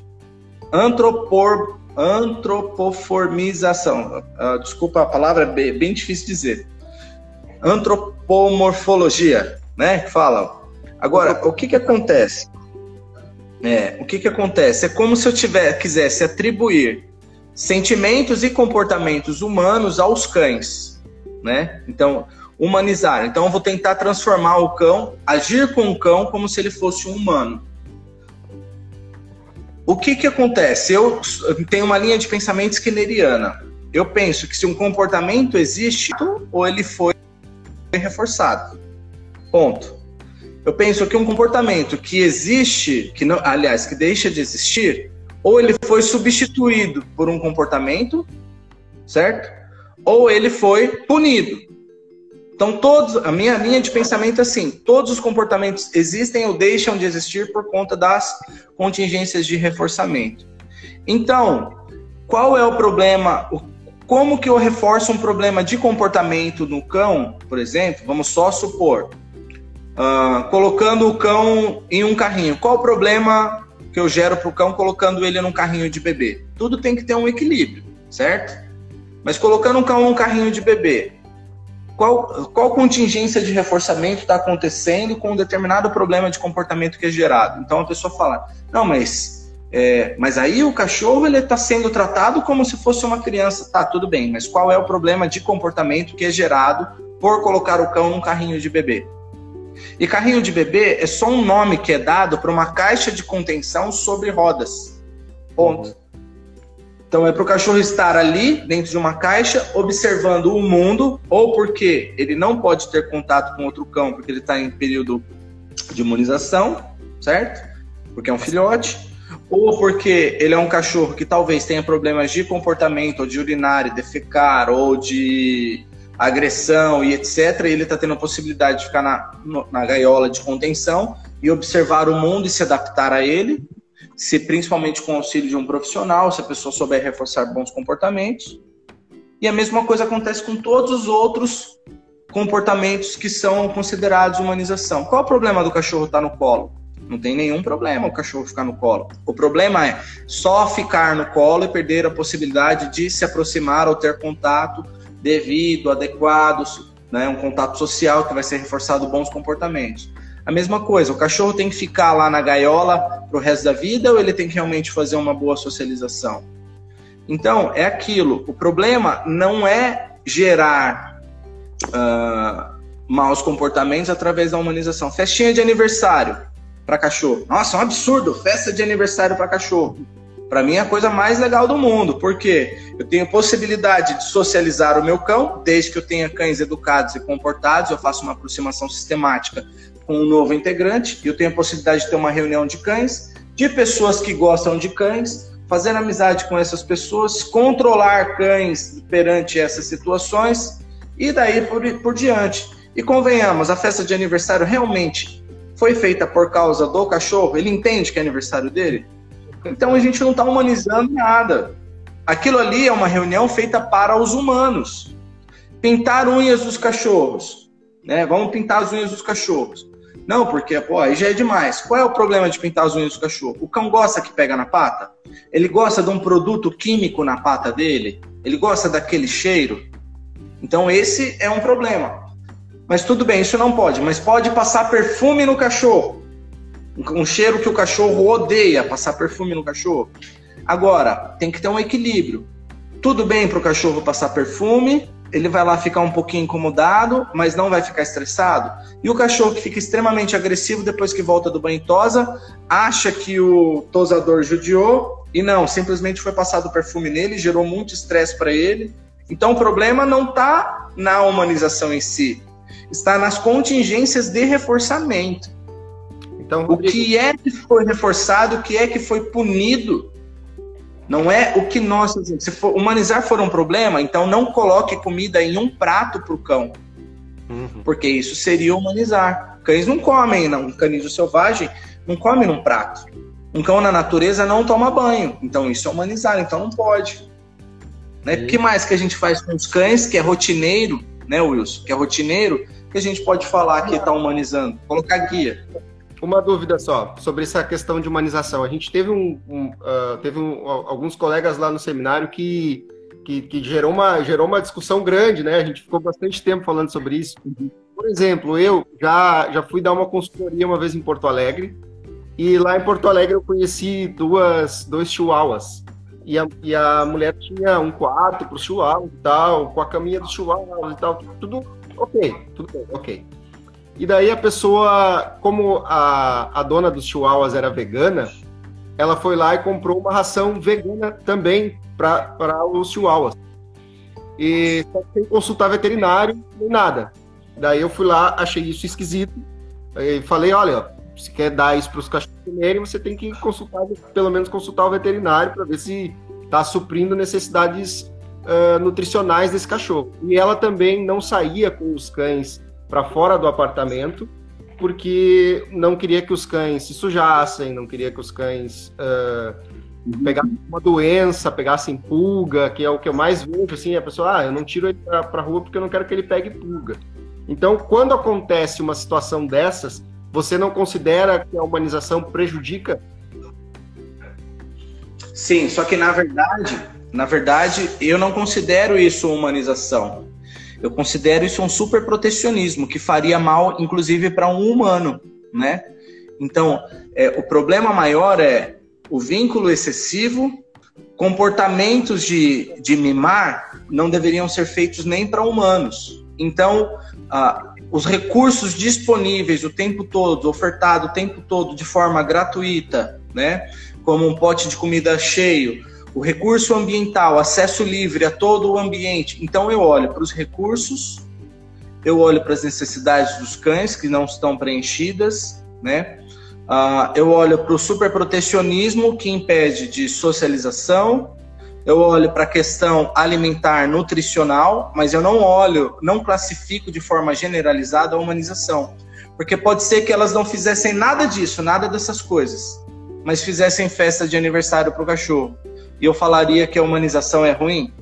antropor, antropoformização. Uh, desculpa a palavra, é bem, bem difícil de dizer. Antropomorfologia, né? Fala. Agora, o que que acontece? É, o que que acontece? É como se eu tiver, quisesse atribuir sentimentos e comportamentos humanos aos cães, né? Então, humanizar. Então eu vou tentar transformar o cão, agir com o cão como se ele fosse um humano. O que que acontece? Eu tenho uma linha de pensamento skinneriana. Eu penso que se um comportamento existe, ou ele foi reforçado. Ponto. Eu penso que um comportamento que existe, que não, aliás, que deixa de existir, ou ele foi substituído por um comportamento, certo? Ou ele foi punido. Então, todos, a minha linha de pensamento é assim: todos os comportamentos existem ou deixam de existir por conta das contingências de reforçamento. Então, qual é o problema? Como que eu reforço um problema de comportamento no cão, por exemplo? Vamos só supor, uh, colocando o cão em um carrinho. Qual o problema que eu gero para o cão colocando ele num carrinho de bebê? Tudo tem que ter um equilíbrio, certo? Mas colocando um cão num carrinho de bebê, qual, qual contingência de reforçamento está acontecendo com um determinado problema de comportamento que é gerado. Então a pessoa fala, não, mas, é, mas aí o cachorro ele está sendo tratado como se fosse uma criança. Tá, tudo bem, mas qual é o problema de comportamento que é gerado por colocar o cão num carrinho de bebê? E carrinho de bebê é só um nome que é dado para uma caixa de contenção sobre rodas. Ponto. Então é para o cachorro estar ali, dentro de uma caixa, observando o mundo, ou porque ele não pode ter contato com outro cão, porque ele está em período de imunização, certo? Porque é um filhote, ou porque ele é um cachorro que talvez tenha problemas de comportamento, ou de urinar e defecar, ou de agressão e etc. Ele está tendo a possibilidade de ficar na, na gaiola de contenção e observar o mundo e se adaptar a ele se principalmente com o auxílio de um profissional, se a pessoa souber reforçar bons comportamentos. E a mesma coisa acontece com todos os outros comportamentos que são considerados humanização. Qual o problema do cachorro estar no colo? Não tem nenhum problema o cachorro ficar no colo. O problema é só ficar no colo e perder a possibilidade de se aproximar ou ter contato devido, adequado, né, um contato social que vai ser reforçado bons comportamentos. A mesma coisa, o cachorro tem que ficar lá na gaiola para o resto da vida ou ele tem que realmente fazer uma boa socialização? Então, é aquilo. O problema não é gerar uh, maus comportamentos através da humanização. Festinha de aniversário para cachorro. Nossa, é um absurdo. Festa de aniversário para cachorro. Para mim é a coisa mais legal do mundo, porque eu tenho possibilidade de socializar o meu cão, desde que eu tenha cães educados e comportados, eu faço uma aproximação sistemática com um novo integrante, eu tenho a possibilidade de ter uma reunião de cães, de pessoas que gostam de cães, fazer amizade com essas pessoas, controlar cães perante essas situações e daí por, por diante. E convenhamos, a festa de aniversário realmente foi feita por causa do cachorro? Ele entende que é aniversário dele? Então a gente não está humanizando nada. Aquilo ali é uma reunião feita para os humanos. Pintar unhas dos cachorros. Né? Vamos pintar as unhas dos cachorros. Não, porque pô, aí já é demais. Qual é o problema de pintar as unhas do cachorro? O cão gosta que pega na pata? Ele gosta de um produto químico na pata dele? Ele gosta daquele cheiro? Então esse é um problema. Mas tudo bem, isso não pode. Mas pode passar perfume no cachorro. Um cheiro que o cachorro odeia, passar perfume no cachorro. Agora, tem que ter um equilíbrio. Tudo bem para o cachorro passar perfume, ele vai lá ficar um pouquinho incomodado, mas não vai ficar estressado. E o cachorro que fica extremamente agressivo depois que volta do banho tosa, acha que o tosador judiou e não, simplesmente foi passado perfume nele, gerou muito estresse para ele. Então o problema não está na humanização em si, está nas contingências de reforçamento. Então, o que é que foi reforçado, o que é que foi punido não é o que nós. Se for, humanizar for um problema, então não coloque comida em um prato para o cão. Uhum. Porque isso seria humanizar. Cães não comem, não. um canídeo selvagem não come num prato. Um cão na natureza não toma banho. Então isso é humanizar, então não pode. Né? O que mais que a gente faz com os cães, que é rotineiro, né, Wilson? Que é rotineiro, que a gente pode falar que está humanizando? Colocar guia. Uma dúvida só sobre essa questão de humanização. A gente teve, um, um uh, teve um, alguns colegas lá no seminário que, que, que, gerou, uma, gerou uma discussão grande, né? A gente ficou bastante tempo falando sobre isso. Por exemplo, eu já, já fui dar uma consultoria uma vez em Porto Alegre, e lá em Porto Alegre eu conheci duas, dois chihuahuas. E a, e a mulher tinha um quarto para os chihuahuas e tal, com a caminha dos chihuahuas e tal, tudo ok, tudo bem, ok. E daí a pessoa, como a, a dona dos chihuahuas era vegana, ela foi lá e comprou uma ração vegana também para os chihuahuas. E sem consultar veterinário nem nada. Daí eu fui lá, achei isso esquisito. E falei, olha, se quer dar isso para os cachorros comerem, você tem que consultar, pelo menos consultar o veterinário para ver se está suprindo necessidades uh, nutricionais desse cachorro. E ela também não saía com os cães para fora do apartamento, porque não queria que os cães se sujassem, não queria que os cães uh, pegassem uma doença, pegassem pulga, que é o que eu mais vejo, assim, a pessoa, ah, eu não tiro ele para a rua porque eu não quero que ele pegue pulga. Então, quando acontece uma situação dessas, você não considera que a humanização prejudica? Sim, só que na verdade, na verdade, eu não considero isso humanização. Eu considero isso um super protecionismo que faria mal, inclusive, para um humano, né? Então, é, o problema maior é o vínculo excessivo, comportamentos de, de mimar não deveriam ser feitos nem para humanos. Então, ah, os recursos disponíveis o tempo todo, ofertado o tempo todo de forma gratuita, né? Como um pote de comida cheio, o recurso ambiental, acesso livre a todo o ambiente. Então eu olho para os recursos, eu olho para as necessidades dos cães que não estão preenchidas, né? Uh, eu olho para o superprotecionismo que impede de socialização, eu olho para a questão alimentar nutricional, mas eu não olho, não classifico de forma generalizada a humanização, porque pode ser que elas não fizessem nada disso, nada dessas coisas, mas fizessem festa de aniversário para o cachorro e eu falaria que a humanização é ruim?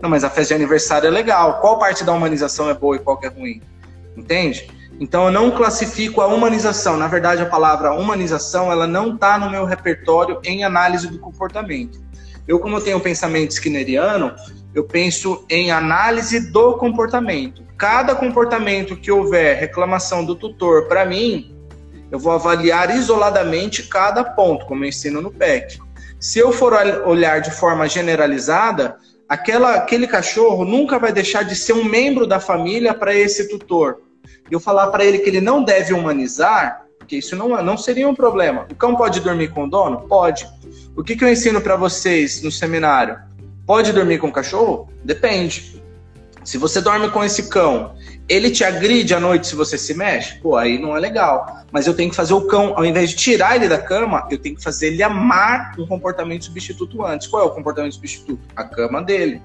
Não, mas a festa de aniversário é legal. Qual parte da humanização é boa e qual que é ruim? Entende? Então eu não classifico a humanização. Na verdade, a palavra humanização ela não está no meu repertório em análise do comportamento. Eu, como eu tenho um pensamento skinneriano, eu penso em análise do comportamento. Cada comportamento que houver reclamação do tutor para mim, eu vou avaliar isoladamente cada ponto, como eu ensino no PEC. Se eu for olhar de forma generalizada, aquela, aquele cachorro nunca vai deixar de ser um membro da família para esse tutor. Eu falar para ele que ele não deve humanizar, porque isso não, não seria um problema. O cão pode dormir com o dono? Pode. O que, que eu ensino para vocês no seminário? Pode dormir com o cachorro? Depende. Se você dorme com esse cão ele te agride à noite se você se mexe, pô, aí não é legal. Mas eu tenho que fazer o cão, ao invés de tirar ele da cama, eu tenho que fazer ele amar um comportamento substituto antes. Qual é o comportamento substituto? A cama dele.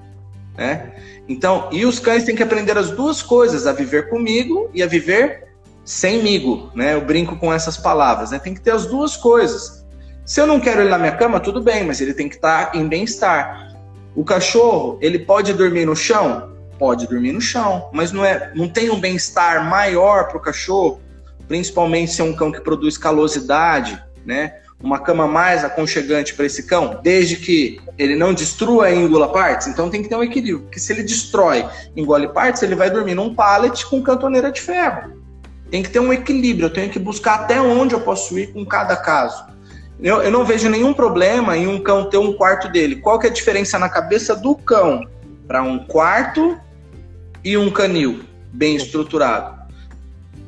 Né? Então, e os cães têm que aprender as duas coisas, a viver comigo e a viver semmigo, né? Eu brinco com essas palavras, né? Tem que ter as duas coisas. Se eu não quero ele na minha cama, tudo bem, mas ele tem que estar em bem-estar. O cachorro, ele pode dormir no chão? Pode dormir no chão, mas não é, não tem um bem-estar maior para o cachorro, principalmente se é um cão que produz calosidade, né? Uma cama mais aconchegante para esse cão, desde que ele não destrua e engula partes. Então tem que ter um equilíbrio, porque se ele destrói, engole partes, ele vai dormir num pallet com cantoneira de ferro. Tem que ter um equilíbrio, eu tenho que buscar até onde eu posso ir com cada caso. Eu, eu não vejo nenhum problema em um cão ter um quarto dele. Qual que é a diferença na cabeça do cão para um quarto e um canil bem estruturado?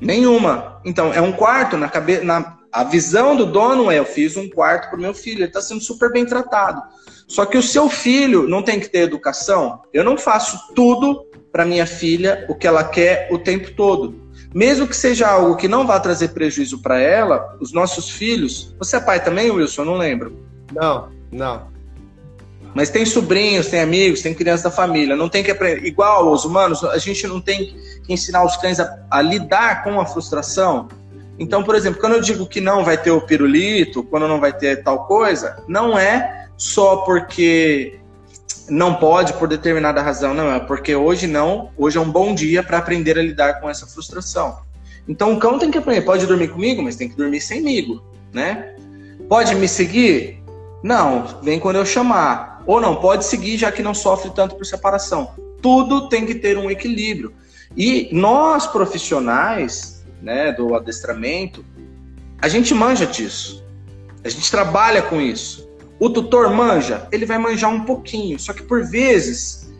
Nenhuma. Então, é um quarto na cabeça. Na, a visão do dono é: eu fiz um quarto para meu filho, ele está sendo super bem tratado. Só que o seu filho não tem que ter educação. Eu não faço tudo para minha filha o que ela quer o tempo todo. Mesmo que seja algo que não vá trazer prejuízo para ela, os nossos filhos. Você é pai também, Wilson? Eu não lembro. Não, não. Mas tem sobrinhos, tem amigos, tem crianças da família. Não tem que aprender. Igual os humanos, a gente não tem que ensinar os cães a, a lidar com a frustração. Então, por exemplo, quando eu digo que não vai ter o pirulito, quando não vai ter tal coisa, não é só porque não pode por determinada razão, não, é porque hoje não, hoje é um bom dia para aprender a lidar com essa frustração. Então o cão tem que aprender, pode dormir comigo, mas tem que dormir semigo, né? Pode me seguir? Não, vem quando eu chamar. Ou não, pode seguir já que não sofre tanto por separação. Tudo tem que ter um equilíbrio. E nós profissionais, né, do adestramento, a gente manja disso. A gente trabalha com isso. O tutor manja, ele vai manjar um pouquinho, só que por vezes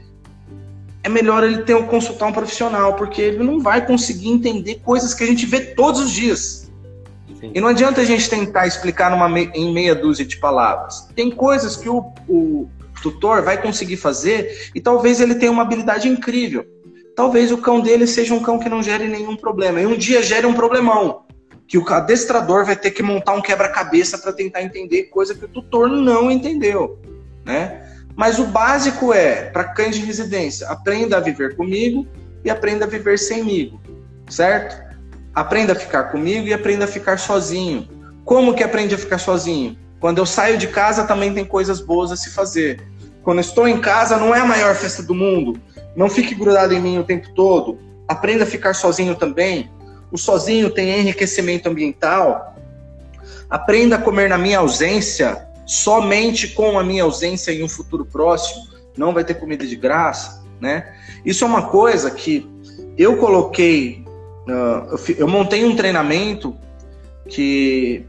é melhor ele ter consultar um profissional, porque ele não vai conseguir entender coisas que a gente vê todos os dias. Sim. E não adianta a gente tentar explicar numa, em meia dúzia de palavras. Tem coisas que o, o tutor vai conseguir fazer e talvez ele tenha uma habilidade incrível. Talvez o cão dele seja um cão que não gere nenhum problema. E um dia gere um problemão que o adestrador vai ter que montar um quebra-cabeça para tentar entender coisa que o tutor não entendeu, né? Mas o básico é, para cães de residência, aprenda a viver comigo e aprenda a viver semigo, certo? Aprenda a ficar comigo e aprenda a ficar sozinho. Como que aprende a ficar sozinho? Quando eu saio de casa também tem coisas boas a se fazer. Quando estou em casa não é a maior festa do mundo. Não fique grudado em mim o tempo todo. Aprenda a ficar sozinho também o sozinho tem enriquecimento ambiental. Aprenda a comer na minha ausência, somente com a minha ausência em um futuro próximo. Não vai ter comida de graça, né? Isso é uma coisa que eu coloquei, uh, eu montei um treinamento que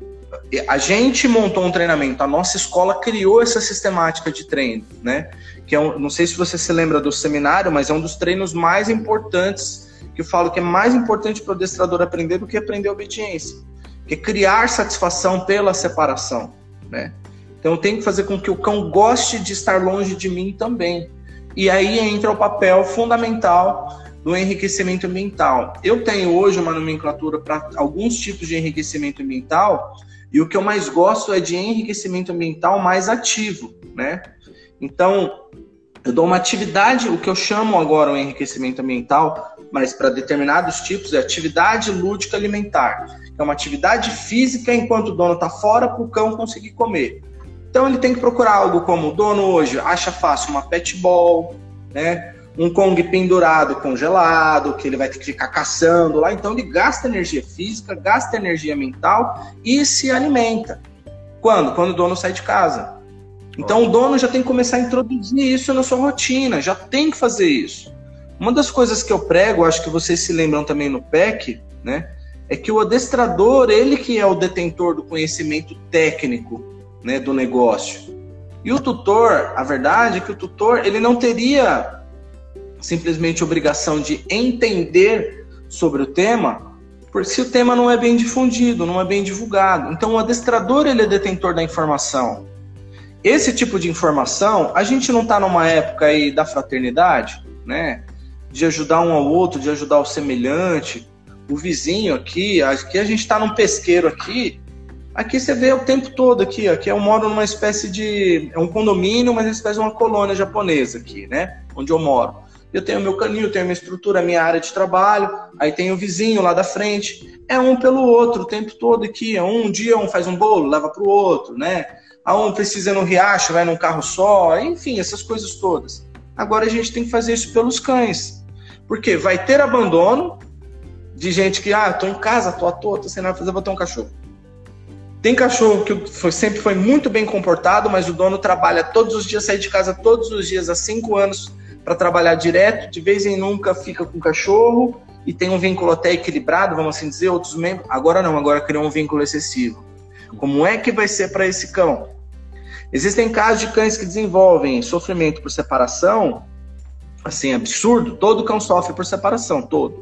a gente montou um treinamento, a nossa escola criou essa sistemática de treino, né? Que é um, não sei se você se lembra do seminário, mas é um dos treinos mais importantes que eu falo que é mais importante para o adestrador aprender do que aprender obediência, que é criar satisfação pela separação, né? Então eu tenho que fazer com que o cão goste de estar longe de mim também. E aí entra o papel fundamental do enriquecimento ambiental. Eu tenho hoje uma nomenclatura para alguns tipos de enriquecimento ambiental, e o que eu mais gosto é de enriquecimento ambiental mais ativo, né? Então, eu dou uma atividade, o que eu chamo agora o enriquecimento ambiental, mas para determinados tipos é atividade lúdica alimentar. É uma atividade física enquanto o dono está fora para o cão conseguir comer. Então ele tem que procurar algo como o dono hoje acha fácil uma pet ball, né? Um Kong pendurado congelado, que ele vai ter que ficar caçando lá. Então ele gasta energia física, gasta energia mental e se alimenta. Quando? Quando o dono sai de casa. Então o dono já tem que começar a introduzir isso na sua rotina, já tem que fazer isso. Uma das coisas que eu prego, acho que vocês se lembram também no PEC, né? É que o adestrador, ele que é o detentor do conhecimento técnico, né, do negócio. E o tutor, a verdade é que o tutor, ele não teria simplesmente obrigação de entender sobre o tema, porque se o tema não é bem difundido, não é bem divulgado. Então o adestrador, ele é detentor da informação. Esse tipo de informação, a gente não está numa época aí da fraternidade, né? de ajudar um ao outro, de ajudar o semelhante, o vizinho aqui. Aqui a gente está num pesqueiro aqui. Aqui você vê o tempo todo aqui. Aqui eu moro numa espécie de é um condomínio, mas uma espécie de uma colônia japonesa aqui, né? Onde eu moro. Eu tenho meu canil, tenho minha estrutura, minha área de trabalho. Aí tem o vizinho lá da frente. É um pelo outro o tempo todo aqui. É um dia um faz um bolo, leva para o outro, né? A um precisa no riacho, vai num carro só. Enfim, essas coisas todas. Agora a gente tem que fazer isso pelos cães. Porque vai ter abandono de gente que, ah, tô em casa, tô à toa, tô sem nada fazer, vou ter um cachorro. Tem cachorro que foi, sempre foi muito bem comportado, mas o dono trabalha todos os dias, sai de casa todos os dias há cinco anos para trabalhar direto, de vez em nunca fica com o cachorro e tem um vínculo até equilibrado, vamos assim dizer, outros membros. Agora não, agora criou um vínculo excessivo. Como é que vai ser para esse cão? Existem casos de cães que desenvolvem sofrimento por separação assim, absurdo, todo cão sofre por separação, todo.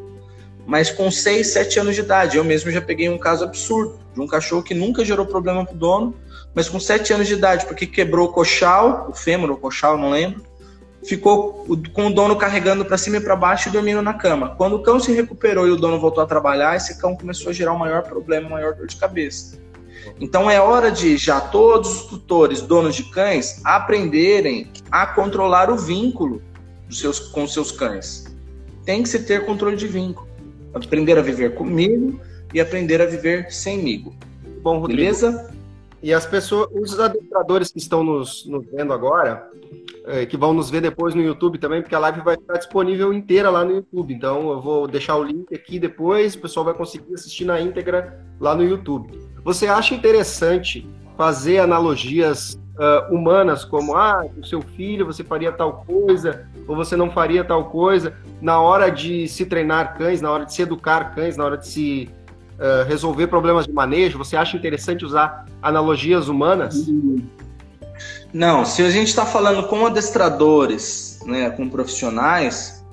Mas com 6, 7 anos de idade, eu mesmo já peguei um caso absurdo, de um cachorro que nunca gerou problema pro dono, mas com 7 anos de idade, porque quebrou o coxal, o fêmur, o coxal, não lembro, ficou com o dono carregando para cima e para baixo e dormindo na cama. Quando o cão se recuperou e o dono voltou a trabalhar, esse cão começou a gerar um maior problema, maior dor de cabeça. Então é hora de já todos os tutores, donos de cães, aprenderem a controlar o vínculo dos seus, com seus cães. Tem que se ter controle de vínculo. Aprender a viver comigo e aprender a viver semigo. Bom, Rodrigo. Beleza? E as pessoas, os adestradores que estão nos, nos vendo agora, é, que vão nos ver depois no YouTube também, porque a live vai estar disponível inteira lá no YouTube. Então eu vou deixar o link aqui depois, o pessoal vai conseguir assistir na íntegra lá no YouTube. Você acha interessante fazer analogias uh, humanas, como ah, o seu filho você faria tal coisa, ou você não faria tal coisa, na hora de se treinar cães, na hora de se educar cães, na hora de se uh, resolver problemas de manejo? Você acha interessante usar analogias humanas? Não, se a gente está falando com adestradores, né, com profissionais,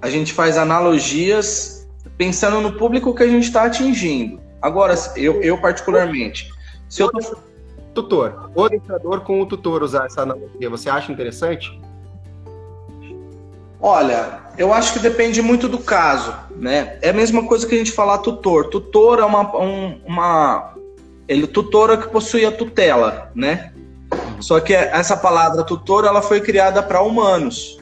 a gente faz analogias pensando no público que a gente está atingindo. Agora, eu, eu particularmente, se eu tô... Tutor, o adestrador com o tutor usar essa analogia, você acha interessante? Olha, eu acho que depende muito do caso, né? É a mesma coisa que a gente falar tutor. Tutor é uma, um, uma ele tutora que possui a tutela, né? Só que essa palavra tutor ela foi criada para humanos,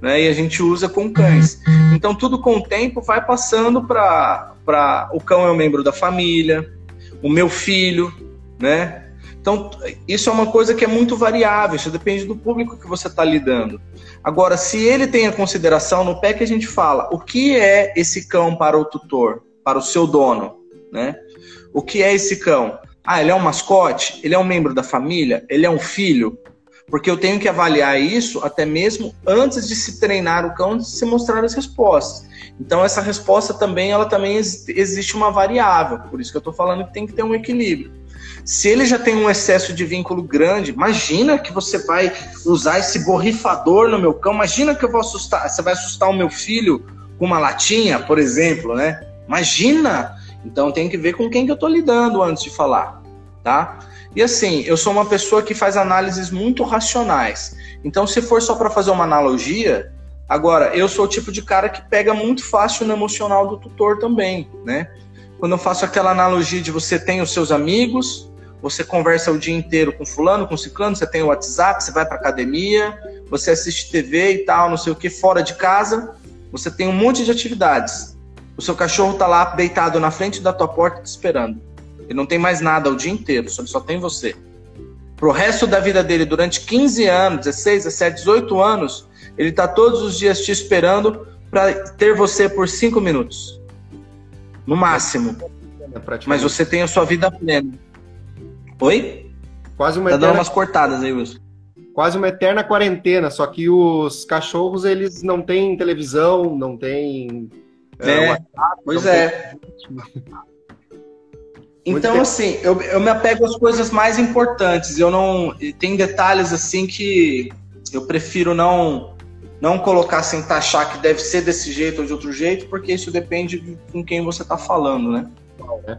né? E a gente usa com cães. Então tudo com o tempo vai passando para para o cão é um membro da família, o meu filho, né? Então, isso é uma coisa que é muito variável, isso depende do público que você está lidando. Agora, se ele tem a consideração, no pé que a gente fala, o que é esse cão para o tutor, para o seu dono, né? O que é esse cão? Ah, ele é um mascote? Ele é um membro da família? Ele é um filho? Porque eu tenho que avaliar isso até mesmo antes de se treinar o cão, de se mostrar as respostas. Então essa resposta também, ela também existe uma variável. Por isso que eu estou falando que tem que ter um equilíbrio. Se ele já tem um excesso de vínculo grande, imagina que você vai usar esse borrifador no meu cão. Imagina que eu vou assustar, você vai assustar o meu filho com uma latinha, por exemplo, né? Imagina. Então tem que ver com quem que eu estou lidando antes de falar, tá? E assim, eu sou uma pessoa que faz análises muito racionais. Então, se for só para fazer uma analogia, agora eu sou o tipo de cara que pega muito fácil no emocional do tutor também, né? Quando eu faço aquela analogia de você tem os seus amigos, você conversa o dia inteiro com fulano, com ciclano, você tem o WhatsApp, você vai para academia, você assiste TV e tal, não sei o que, fora de casa, você tem um monte de atividades. O seu cachorro tá lá deitado na frente da tua porta te esperando. Ele não tem mais nada o dia inteiro, só, só tem você. Pro resto da vida dele, durante 15 anos, 16, 17, 18 anos, ele tá todos os dias te esperando para ter você por 5 minutos. No máximo. Mas você tem a sua vida plena. Oi? Quase uma tá eterna... dando umas cortadas aí, Wilson. Quase uma eterna quarentena, só que os cachorros, eles não têm televisão, não têm... É, é WhatsApp, pois é. Tem... Então, assim, eu, eu me apego às coisas mais importantes. Eu não. Tem detalhes, assim, que eu prefiro não não colocar sem taxar que deve ser desse jeito ou de outro jeito, porque isso depende de com quem você está falando, né? É.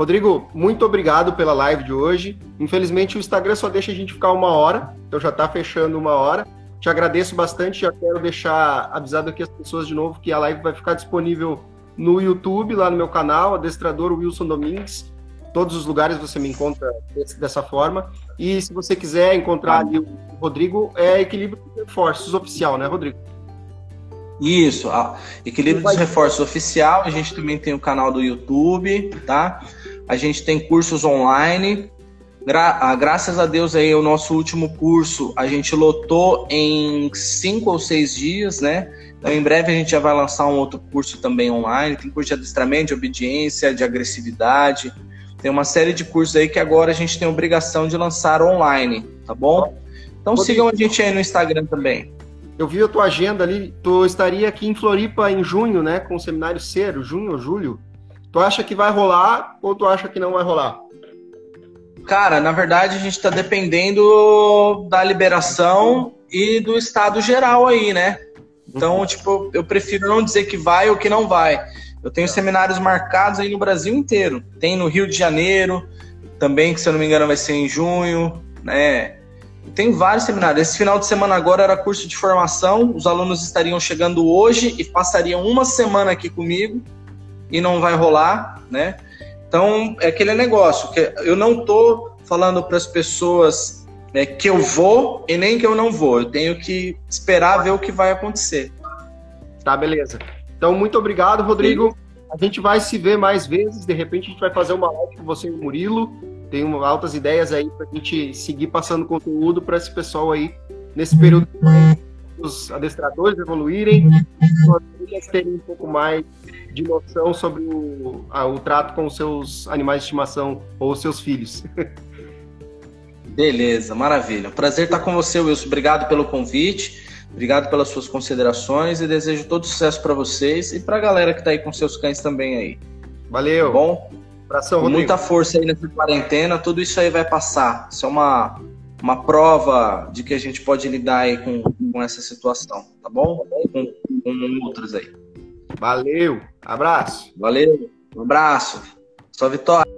Rodrigo, muito obrigado pela live de hoje. Infelizmente o Instagram só deixa a gente ficar uma hora, então já está fechando uma hora. Te agradeço bastante, já quero deixar avisado aqui as pessoas de novo que a live vai ficar disponível no YouTube, lá no meu canal, Adestrador Wilson Domingues. Todos os lugares você me encontra dessa forma. E se você quiser encontrar ali o Rodrigo, é Equilíbrio dos Reforços Oficial, né, Rodrigo? Isso, ah, Equilíbrio dos Reforços Oficial. A gente também tem o canal do YouTube, tá? A gente tem cursos online. Gra ah, graças a Deus aí, o nosso último curso a gente lotou em cinco ou seis dias, né? Então, em breve a gente já vai lançar um outro curso também online. Tem curso de adestramento, de obediência, de agressividade. Tem uma série de cursos aí que agora a gente tem obrigação de lançar online, tá bom? Então sigam a gente aí no Instagram também. Eu vi a tua agenda ali, tu estaria aqui em Floripa em junho, né, com o seminário Cero, junho ou julho? Tu acha que vai rolar ou tu acha que não vai rolar? Cara, na verdade a gente está dependendo da liberação e do estado geral aí, né? Então, uhum. tipo, eu prefiro não dizer que vai ou que não vai. Eu tenho seminários marcados aí no Brasil inteiro. Tem no Rio de Janeiro, também, que se eu não me engano vai ser em junho, né? Tem vários seminários. Esse final de semana agora era curso de formação. Os alunos estariam chegando hoje e passariam uma semana aqui comigo e não vai rolar, né? Então, é aquele negócio que eu não tô falando para as pessoas é, que eu vou e nem que eu não vou. Eu tenho que esperar ver o que vai acontecer. Tá, beleza. Então, muito obrigado, Rodrigo. A gente vai se ver mais vezes. De repente, a gente vai fazer uma live com você e o Murilo. Tem altas ideias aí para a gente seguir passando conteúdo para esse pessoal aí nesse período os adestradores evoluírem, as terem um pouco mais de noção sobre o, a, o trato com os seus animais de estimação ou seus filhos. *laughs* Beleza, maravilha. Prazer estar com você, Wilson. Obrigado pelo convite, obrigado pelas suas considerações e desejo todo sucesso para vocês e para a galera que está aí com seus cães também aí. Valeu. Tá bom? Abração, muita força aí nessa quarentena, tudo isso aí vai passar. Isso é uma, uma prova de que a gente pode lidar aí com, com essa situação, tá bom? Com, com outras aí. Valeu, abraço. Valeu, um abraço. Só vitória.